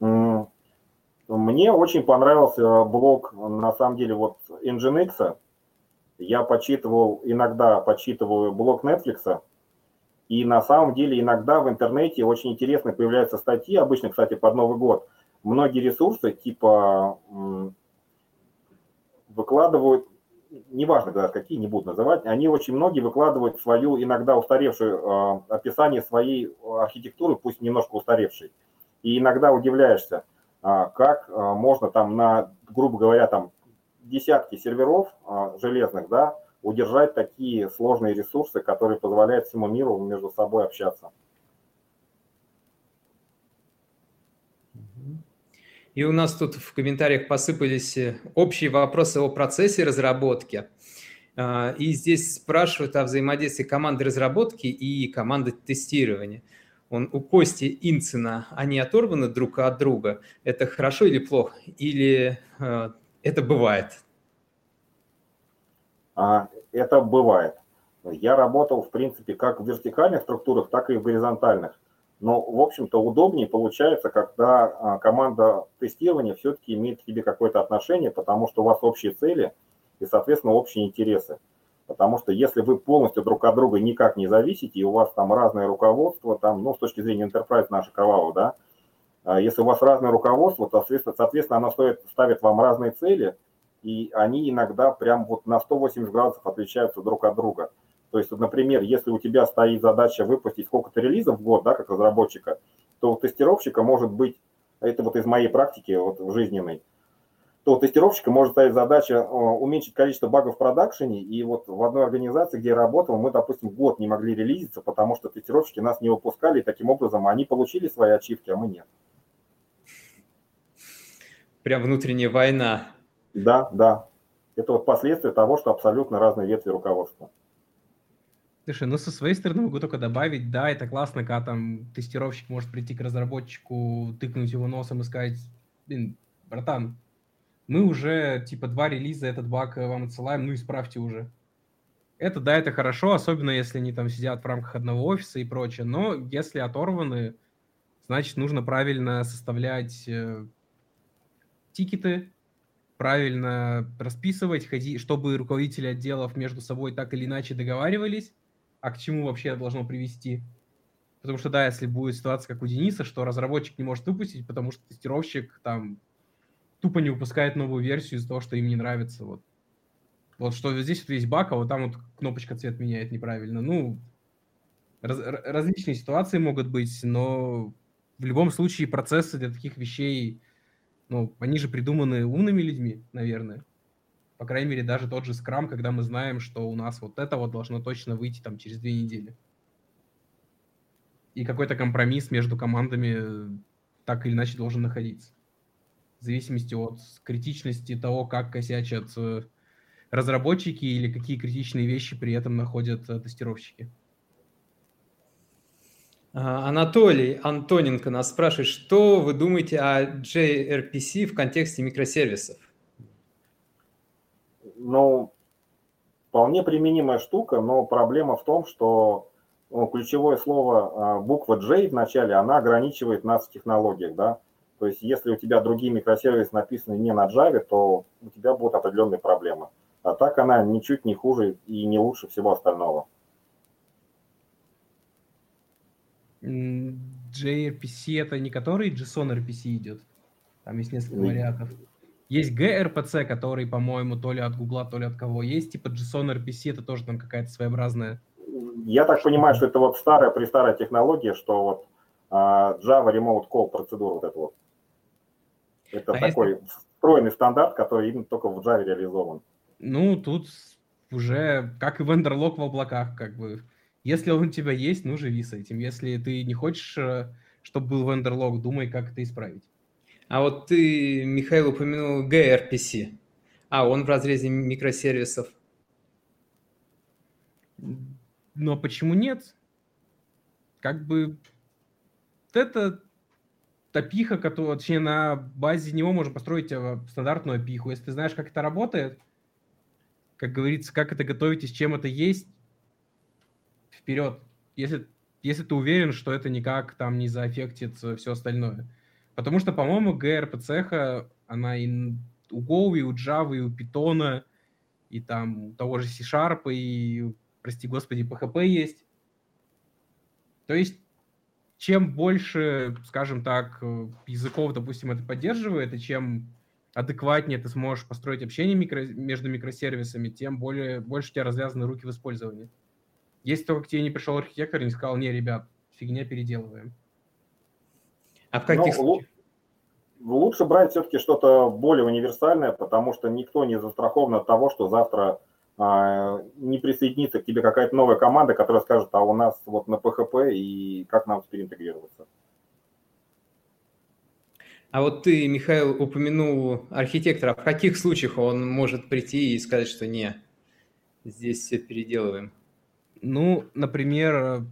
Мне очень понравился блог, на самом деле, вот Nginx. Я почитывал, иногда почитываю блог Netflix, и на самом деле иногда в интернете очень интересно появляются статьи, обычно, кстати, под Новый год. Многие ресурсы типа выкладывают, неважно, да, какие не буду называть, они очень многие выкладывают свою иногда устаревшую э, описание своей архитектуры, пусть немножко устаревшей. И иногда удивляешься, э, как э, можно там на, грубо говоря, там десятки серверов э, железных, да, удержать такие сложные ресурсы, которые позволяют всему миру между собой общаться. И у нас тут в комментариях посыпались э, общие вопросы о процессе разработки. А, и здесь спрашивают о взаимодействии команды разработки и команды тестирования. он у Кости Инцина, они оторваны друг от друга. Это хорошо или плохо? Или э, это бывает? А, это бывает. Я работал, в принципе, как в вертикальных структурах, так и в горизонтальных. Но, в общем-то, удобнее получается, когда а, команда тестирования все-таки имеет к тебе какое-то отношение, потому что у вас общие цели и, соответственно, общие интересы. Потому что если вы полностью друг от друга никак не зависите, и у вас там разное руководство, там, ну, с точки зрения enterprise нашего кровавого, да, а если у вас разное руководство, то, соответственно, соответственно оно стоит, ставит вам разные цели, и они иногда прям вот на 180 градусов отличаются друг от друга. То есть, например, если у тебя стоит задача выпустить сколько-то релизов в год, да, как разработчика, то у тестировщика может быть, это вот из моей практики вот жизненной, то у тестировщика может стоять задача э, уменьшить количество багов в продакшене, и вот в одной организации, где я работал, мы, допустим, год не могли релизиться, потому что тестировщики нас не выпускали, и таким образом они получили свои ачивки, а мы нет. Прям внутренняя война. Да, да. Это вот последствия того, что абсолютно разные ветви руководства. Слушай, ну со своей стороны могу только добавить, да, это классно, когда там тестировщик может прийти к разработчику, тыкнуть его носом и сказать, блин, братан, мы уже типа два релиза этот баг вам отсылаем, ну исправьте уже. Это да, это хорошо, особенно если они там сидят в рамках одного офиса и прочее, но если оторваны, значит нужно правильно составлять э, тикеты, правильно расписывать, ходи, чтобы руководители отделов между собой так или иначе договаривались, а к чему вообще это должно привести. Потому что, да, если будет ситуация, как у Дениса, что разработчик не может выпустить, потому что тестировщик там тупо не выпускает новую версию из-за того, что им не нравится. Вот, вот что здесь вот есть баг, а вот там вот кнопочка цвет меняет неправильно. Ну, раз, различные ситуации могут быть, но в любом случае процессы для таких вещей, ну, они же придуманы умными людьми, наверное по крайней мере, даже тот же скрам, когда мы знаем, что у нас вот это вот должно точно выйти там через две недели. И какой-то компромисс между командами так или иначе должен находиться. В зависимости от критичности того, как косячат э, разработчики или какие критичные вещи при этом находят э, тестировщики. А, Анатолий Антоненко нас спрашивает, что вы думаете о JRPC в контексте микросервисов? ну, вполне применимая штука, но проблема в том, что ну, ключевое слово, а, буква J в начале, она ограничивает нас в технологиях, да. То есть если у тебя другие микросервисы написаны не на Java, то у тебя будут определенные проблемы. А так она ничуть не хуже и не лучше всего остального. JRPC это не который JSON RPC идет? Там есть несколько вариантов. Есть gRPC, который, по-моему, то ли от Гугла, то ли от кого. Есть типа JSON RPC, это тоже там какая-то своеобразная. Я так понимаю, что это вот старая, престарая технология, что вот uh, Java Remote Call процедура вот эта вот. Это а такой если... встроенный стандарт, который именно только в Java реализован. Ну, тут уже как и вендерлог в облаках, как бы. Если он у тебя есть, ну, живи с этим. Если ты не хочешь, э, чтобы был вендерлог, думай, как это исправить. А вот ты, Михаил, упомянул gRPC. А, он в разрезе микросервисов. Но почему нет? Как бы это топиха, которая, точнее, на базе него можно построить э, стандартную опиху. Если ты знаешь, как это работает, как говорится, как это готовить и с чем это есть, вперед. Если, если ты уверен, что это никак там не заэффектит все остальное. Потому что, по-моему, gRPC, она и у Go, и у Java, и у Python, и там у того же C-Sharp, и, прости господи, PHP есть. То есть, чем больше, скажем так, языков, допустим, это поддерживает, и чем адекватнее ты сможешь построить общение микро, между микросервисами, тем более, больше у тебя развязаны руки в использовании. Если только к тебе не пришел архитектор и не сказал, не, ребят, фигня, переделываем. А в каких Но, Лучше брать все-таки что-то более универсальное, потому что никто не застрахован от того, что завтра а, не присоединится к тебе какая-то новая команда, которая скажет, а у нас вот на PHP и как нам теперь интегрироваться. А вот ты, Михаил, упомянул архитектора. В каких случаях он может прийти и сказать, что не, здесь все переделываем? Ну, например,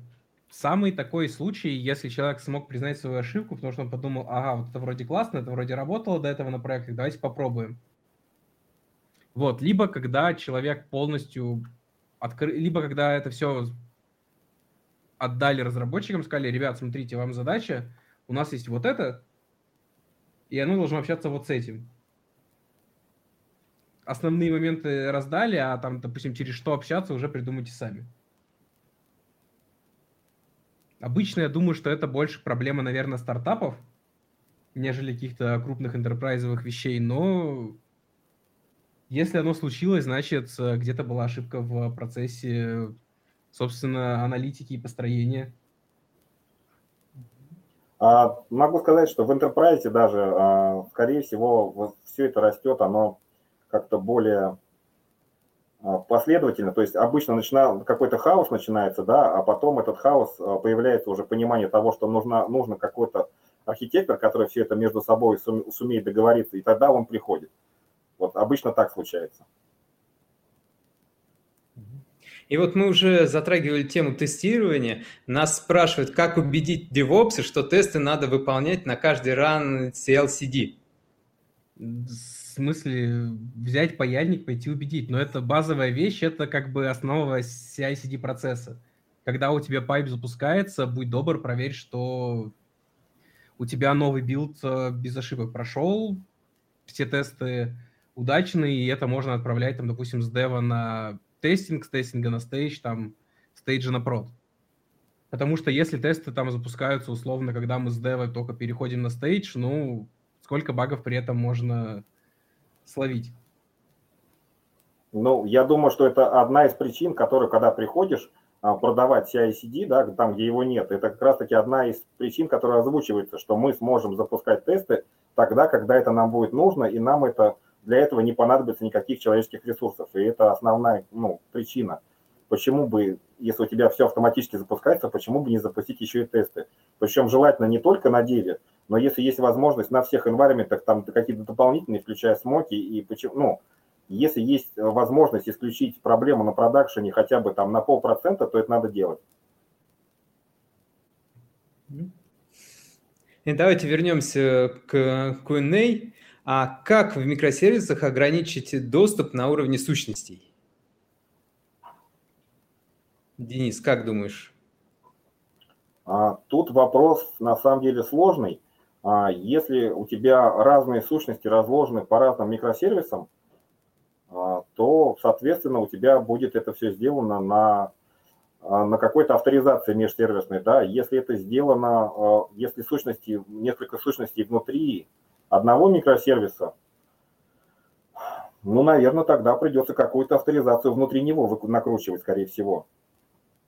самый такой случай, если человек смог признать свою ошибку, потому что он подумал, ага, вот это вроде классно, это вроде работало до этого на проектах, давайте попробуем. Вот, либо когда человек полностью открыл, либо когда это все отдали разработчикам, сказали, ребят, смотрите, вам задача, у нас есть вот это, и оно должно общаться вот с этим. Основные моменты раздали, а там, допустим, через что общаться, уже придумайте сами. Обычно я думаю, что это больше проблема, наверное, стартапов, нежели каких-то крупных интерпрайзовых вещей, но если оно случилось, значит, где-то была ошибка в процессе, собственно, аналитики и построения. А, могу сказать, что в Enterprise даже, а, скорее всего, все это растет, оно как-то более последовательно, то есть обычно начина, какой-то хаос начинается, да, а потом этот хаос а, появляется уже понимание того, что нужно, нужно какой-то архитектор, который все это между собой сумеет договориться, и тогда он приходит. Вот обычно так случается. И вот мы уже затрагивали тему тестирования. Нас спрашивают, как убедить DevOps, что тесты надо выполнять на каждый run CI/CD смысле взять паяльник, пойти убедить. Но это базовая вещь, это как бы основа CI/CD процесса. Когда у тебя pipe запускается, будь добр, проверь, что у тебя новый билд э, без ошибок прошел, все тесты удачные, и это можно отправлять, там, допустим, с дева на тестинг, с тестинга на стейдж, там, стейджа на прод. Потому что если тесты там запускаются условно, когда мы с дева только переходим на стейдж, ну, сколько багов при этом можно словить? Ну, я думаю, что это одна из причин, которую, когда приходишь а, продавать CI-CD, да, там, где его нет, это как раз-таки одна из причин, которая озвучивается, что мы сможем запускать тесты тогда, когда это нам будет нужно, и нам это для этого не понадобится никаких человеческих ресурсов. И это основная ну, причина. Почему бы, если у тебя все автоматически запускается, почему бы не запустить еще и тесты? Причем желательно не только на деле, но если есть возможность на всех environment, там какие-то дополнительные, включая смоки, и почему, ну, если есть возможность исключить проблему на продакшене хотя бы там на полпроцента, то это надо делать. И давайте вернемся к Q&A. А как в микросервисах ограничить доступ на уровне сущностей? Денис, как думаешь? А, тут вопрос на самом деле сложный. А если у тебя разные сущности разложены по разным микросервисам, а, то, соответственно, у тебя будет это все сделано на, на какой-то авторизации межсервисной. Да? Если это сделано, если сущности, несколько сущностей внутри одного микросервиса, ну, наверное, тогда придется какую-то авторизацию внутри него накручивать, скорее всего.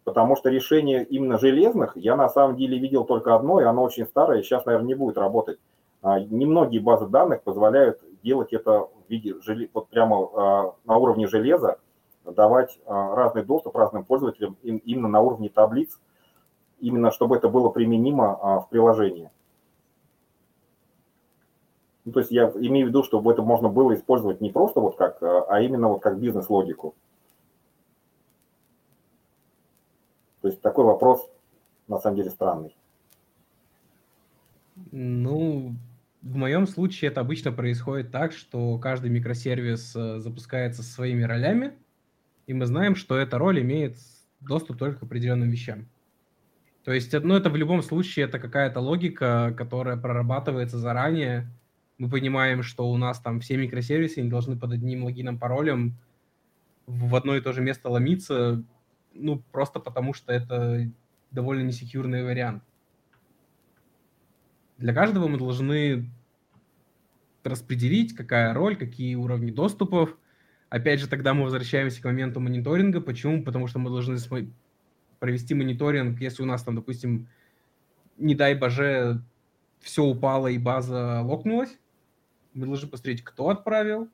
Потому что решение именно железных я на самом деле видел только одно, и оно очень старое, и сейчас, наверное, не будет работать. А, немногие базы данных позволяют делать это в виде, вот прямо а, на уровне железа, давать а, разный доступ разным пользователям именно на уровне таблиц, именно чтобы это было применимо в приложении. Ну, то есть я имею в виду, чтобы это можно было использовать не просто вот как, а именно вот как бизнес-логику. То есть такой вопрос на самом деле странный. Ну, в моем случае это обычно происходит так, что каждый микросервис э, запускается со своими ролями, и мы знаем, что эта роль имеет доступ только к определенным вещам. То есть, ну, это в любом случае это какая-то логика, которая прорабатывается заранее. Мы понимаем, что у нас там все микросервисы не должны под одним логином, паролем в одно и то же место ломиться, ну, просто потому что это довольно несекьюрный вариант. Для каждого мы должны распределить, какая роль, какие уровни доступов. Опять же, тогда мы возвращаемся к моменту мониторинга. Почему? Потому что мы должны провести мониторинг, если у нас там, допустим, не дай боже, все упало и база локнулась. Мы должны посмотреть, кто отправил,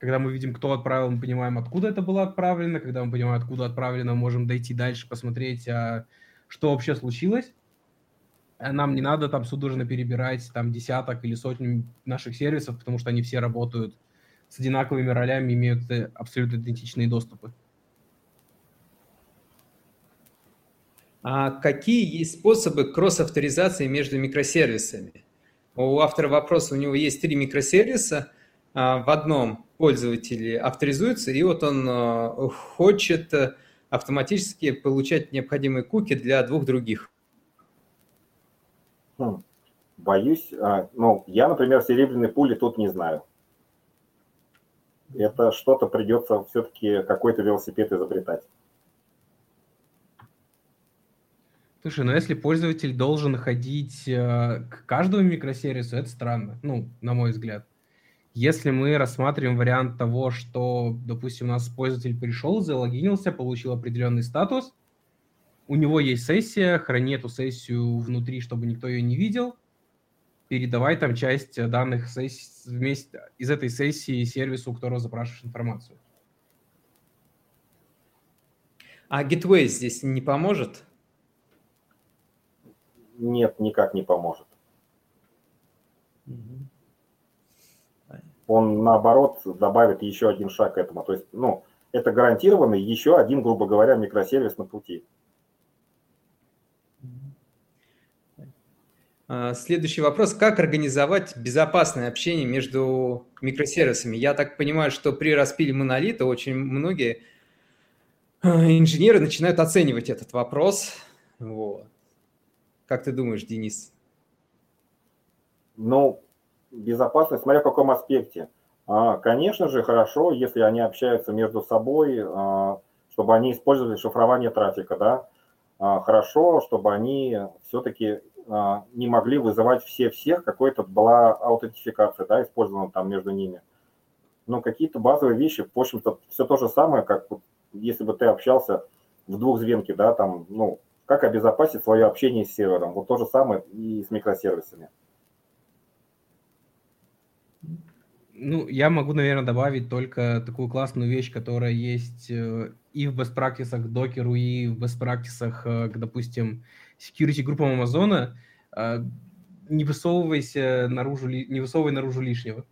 когда мы видим, кто отправил, мы понимаем, откуда это было отправлено. Когда мы понимаем, откуда отправлено, можем дойти дальше, посмотреть, а, что вообще случилось. А нам не надо там судорожно перебирать там десяток или сотню наших сервисов, потому что они все работают с одинаковыми ролями, имеют э, абсолютно идентичные доступы. А какие есть способы кросс-авторизации между микросервисами? У автора вопроса, у него есть три микросервиса, в одном пользователь авторизуется, и вот он а, хочет автоматически получать необходимые куки для двух других. Хм. Боюсь, а, ну, я, например, серебряной пули тут не знаю. Это что-то придется все-таки какой-то велосипед изобретать. Слушай, ну если пользователь должен ходить э, к каждому микросервису, это странно, ну, на мой взгляд. Если мы рассматриваем вариант того, что, допустим, у нас пользователь пришел, залогинился, получил определенный статус, у него есть сессия, храни эту сессию внутри, чтобы никто ее не видел, передавай там часть данных сессии, вместе из этой сессии сервису, у которого запрашиваешь информацию. А Gateway здесь не поможет? Нет, никак не поможет. Он, наоборот, добавит еще один шаг к этому. То есть, ну, это гарантированный еще один, грубо говоря, микросервис на пути. А, следующий вопрос. Как организовать безопасное общение между микросервисами? Я так понимаю, что при распиле монолита очень многие а, инженеры начинают оценивать этот вопрос. Вот. Как ты думаешь, Денис? Ну, безопасность, смотря в каком аспекте. А, конечно же, хорошо, если они общаются между собой, чтобы они использовали шифрование трафика, да. Хорошо, чтобы они все-таки а, не могли вызывать все всех, какой-то была аутентификация, да, использована там между ними. Но какие-то базовые вещи, в общем-то, все то же самое, как если бы ты общался в двухзвенке, да, там, ну, как обезопасить свое общение с сервером. Вот то же самое и с микросервисами. Ну, я могу, наверное, добавить только такую классную вещь, которая есть э, и в к докеру, и в practices э, допустим, security группам Амазона, а, не высовывайся наружу, не высовывай наружу лишнего.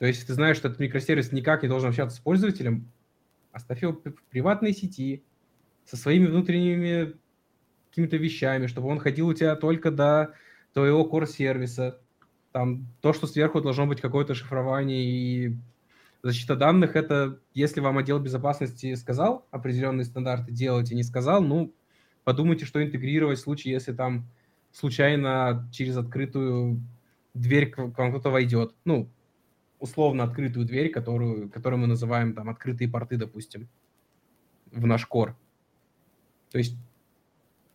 То есть, ты знаешь, что этот микросервис никак не должен общаться с пользователем, оставь его в приватной сети со своими внутренними какими-то вещами, чтобы он ходил у тебя только до твоего core-сервиса. Там то, что сверху должно быть какое-то шифрование и защита данных, это если вам отдел безопасности сказал определенные стандарты делать и не сказал, ну, подумайте, что интегрировать в случае, если там случайно через открытую дверь к вам кто-то войдет. Ну, условно открытую дверь, которую, которую мы называем там открытые порты, допустим, в наш кор. То есть,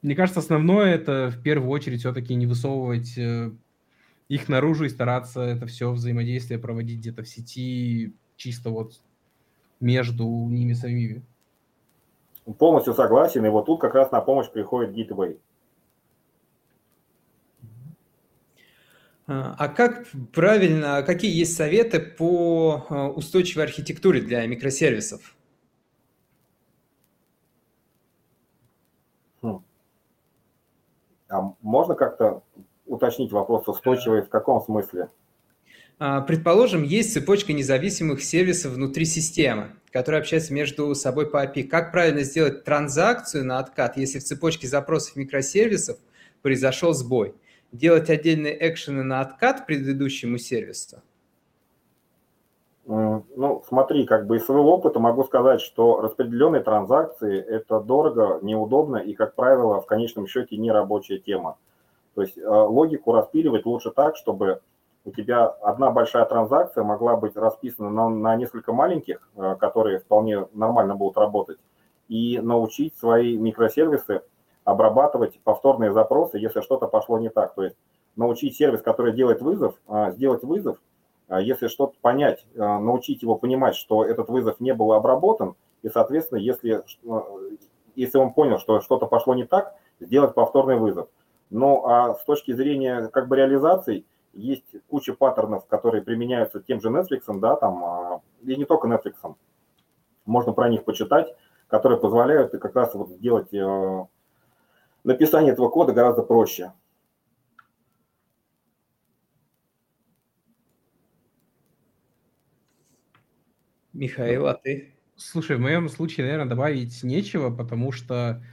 мне кажется, основное это в первую очередь все-таки не высовывать э, их наружу и стараться это все взаимодействие проводить где-то в сети чисто вот между ними самими. Полностью согласен, и вот тут как раз на помощь приходит Gateway. А, а как правильно, какие есть советы по а, устойчивой архитектуре для микросервисов? Хм. А можно как-то уточнить вопрос устойчивый в каком смысле? А, предположим, есть цепочка независимых сервисов внутри системы, которые общаются между собой по API. Как правильно сделать транзакцию на откат, если в цепочке запросов микросервисов произошел сбой? Делать отдельные экшены на откат предыдущему сервису? Ну, смотри, как бы из своего опыта могу сказать, что распределенные транзакции – это дорого, неудобно и, как правило, в конечном счете не рабочая тема. То есть э, логику распиливать лучше так, чтобы у тебя одна большая транзакция могла быть расписана на, на несколько маленьких, э, которые вполне нормально будут работать, и научить свои микросервисы обрабатывать повторные запросы, если что-то пошло не так. То есть научить сервис, который делает вызов, э, сделать вызов, если что-то понять, научить его понимать, что этот вызов не был обработан, и, соответственно, если, если он понял, что что-то пошло не так, сделать повторный вызов. Ну, а с точки зрения как бы реализации – есть куча паттернов, которые применяются тем же Netflix, да, там, а, и не только Netflix. Можно про них почитать, которые позволяют как раз вот сделать э, написание этого кода гораздо проще. Михаил, а ты? Слушай, в моем случае, наверное, добавить нечего, потому что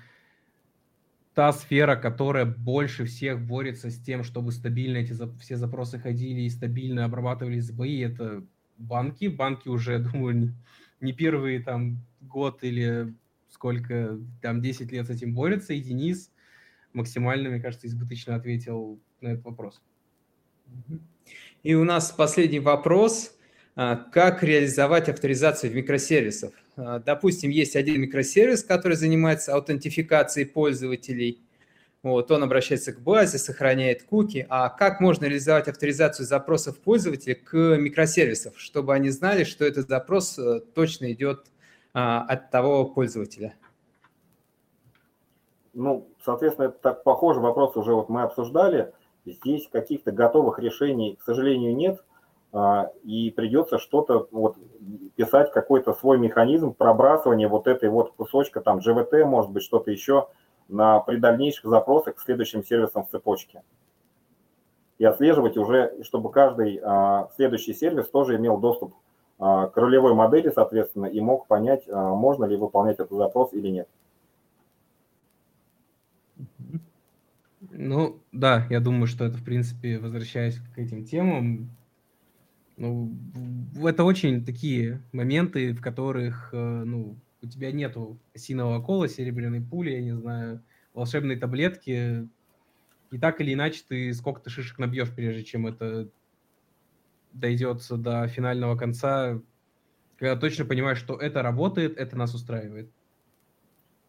та сфера, которая больше всех борется с тем, чтобы стабильно эти все запросы ходили и стабильно обрабатывались СБИ, это банки. Банки уже, думаю, не первый там год или сколько, там 10 лет с этим борются, и Денис максимально, мне кажется, избыточно ответил на этот вопрос. И у нас последний вопрос. А, как реализовать авторизацию в микросервисов? А, допустим, есть один микросервис, который занимается аутентификацией пользователей. Вот, он обращается к базе, сохраняет куки. А как можно реализовать авторизацию запросов пользователя к микросервисам, чтобы они знали, что этот запрос э, точно идет а, от того пользователя? Ну, соответственно, это так похоже, вопрос уже вот мы обсуждали. Здесь каких-то готовых решений, к сожалению, нет. А, и придется что-то вот писать, какой-то свой механизм пробрасывания вот этой вот кусочка, там GVT, может быть, что-то еще, на при дальнейших запросах к следующим сервисам в цепочке. И отслеживать уже, чтобы каждый а, следующий сервис тоже имел доступ а, к ролевой модели, соответственно, и мог понять, можно ли выполнять этот запрос или нет. Ну, да, я думаю, что это, в принципе, возвращаясь к этим темам, ну, это очень такие моменты, в которых, э, ну, у тебя нету осинового кола, серебряной пули, я не знаю, волшебной таблетки, и так или иначе ты сколько то шишек набьешь, прежде чем это дойдет до финального конца, когда точно понимаешь, что это работает, это нас устраивает.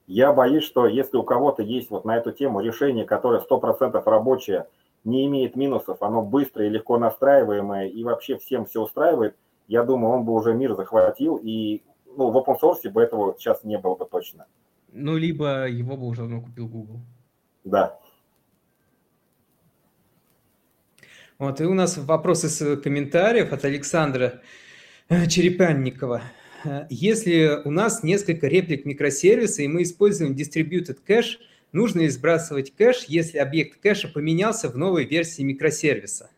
Я боюсь, что если у кого-то есть вот на эту тему решение, которое 100% рабочее, не имеет минусов, оно быстрое и легко настраиваемое и вообще всем все устраивает, я думаю, он бы уже мир захватил, и ну, в open source бы этого сейчас не было бы точно. Ну, либо его бы уже давно купил Google. Да. Вот, и у нас вопросы с комментариев от Александра Черепанникова. Если у нас несколько реплик микросервиса, и мы используем distributed кэш – Нужно ли сбрасывать кэш, если объект кэша поменялся в новой версии микросервиса?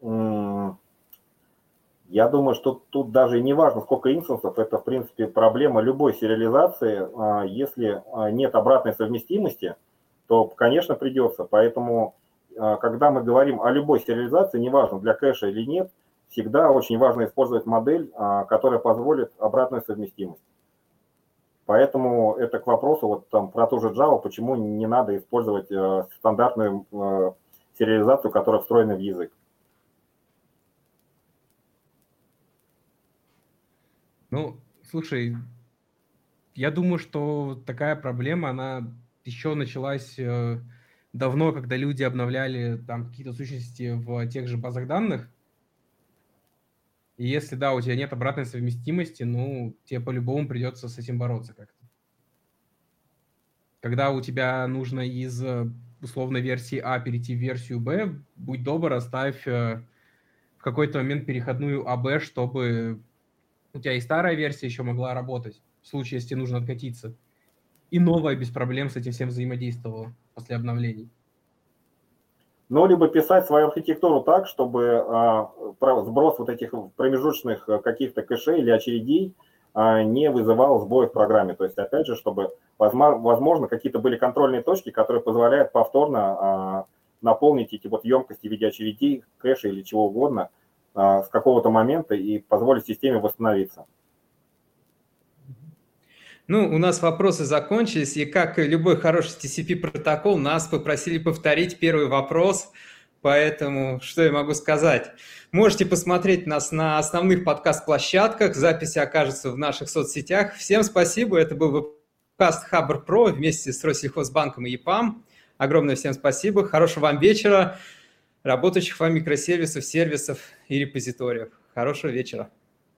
Я думаю, что тут даже не важно, сколько инстансов, это, в принципе, проблема любой сериализации. А, если а, нет обратной совместимости, то, конечно, придется. Поэтому, а, когда мы говорим о любой сериализации, неважно, для кэша или нет, всегда очень важно использовать модель, которая позволит обратную совместимость. Поэтому это к вопросу вот там про ту же Java, почему не надо использовать э, стандартную э, сериализацию, которая встроена в язык. Ну, слушай, я думаю, что такая проблема, она еще началась э, давно, когда люди обновляли там какие-то сущности в тех же базах данных. И если, да, у тебя нет обратной совместимости, ну, тебе по-любому придется с этим бороться как-то. Когда у тебя нужно из э, условной версии А перейти в версию Б, будь добр, оставь э, в какой-то момент переходную АБ, чтобы у тебя и старая версия еще могла работать, в случае, если тебе нужно откатиться. И новая без проблем с этим всем взаимодействовала после обновлений но либо писать свою архитектуру так, чтобы а, сброс вот этих промежуточных э, каких-то кэшей или очередей а, не вызывал сбоя в программе. То есть, опять же, чтобы, возможно, какие-то были контрольные точки, которые позволяют повторно а, наполнить эти вот емкости в виде очередей, кэша или чего угодно с какого-то момента и позволить системе восстановиться. Ну, у нас вопросы закончились, и как любой хороший TCP протокол, нас попросили повторить первый вопрос, поэтому что я могу сказать? Можете посмотреть нас на основных подкаст-площадках, записи окажутся в наших соцсетях. Всем спасибо, это был подкаст Хабр Про вместе с Россельхозбанком и ЕПАМ. Огромное всем спасибо, хорошего вам вечера, работающих вам микросервисов, сервисов и репозиториев. Хорошего вечера.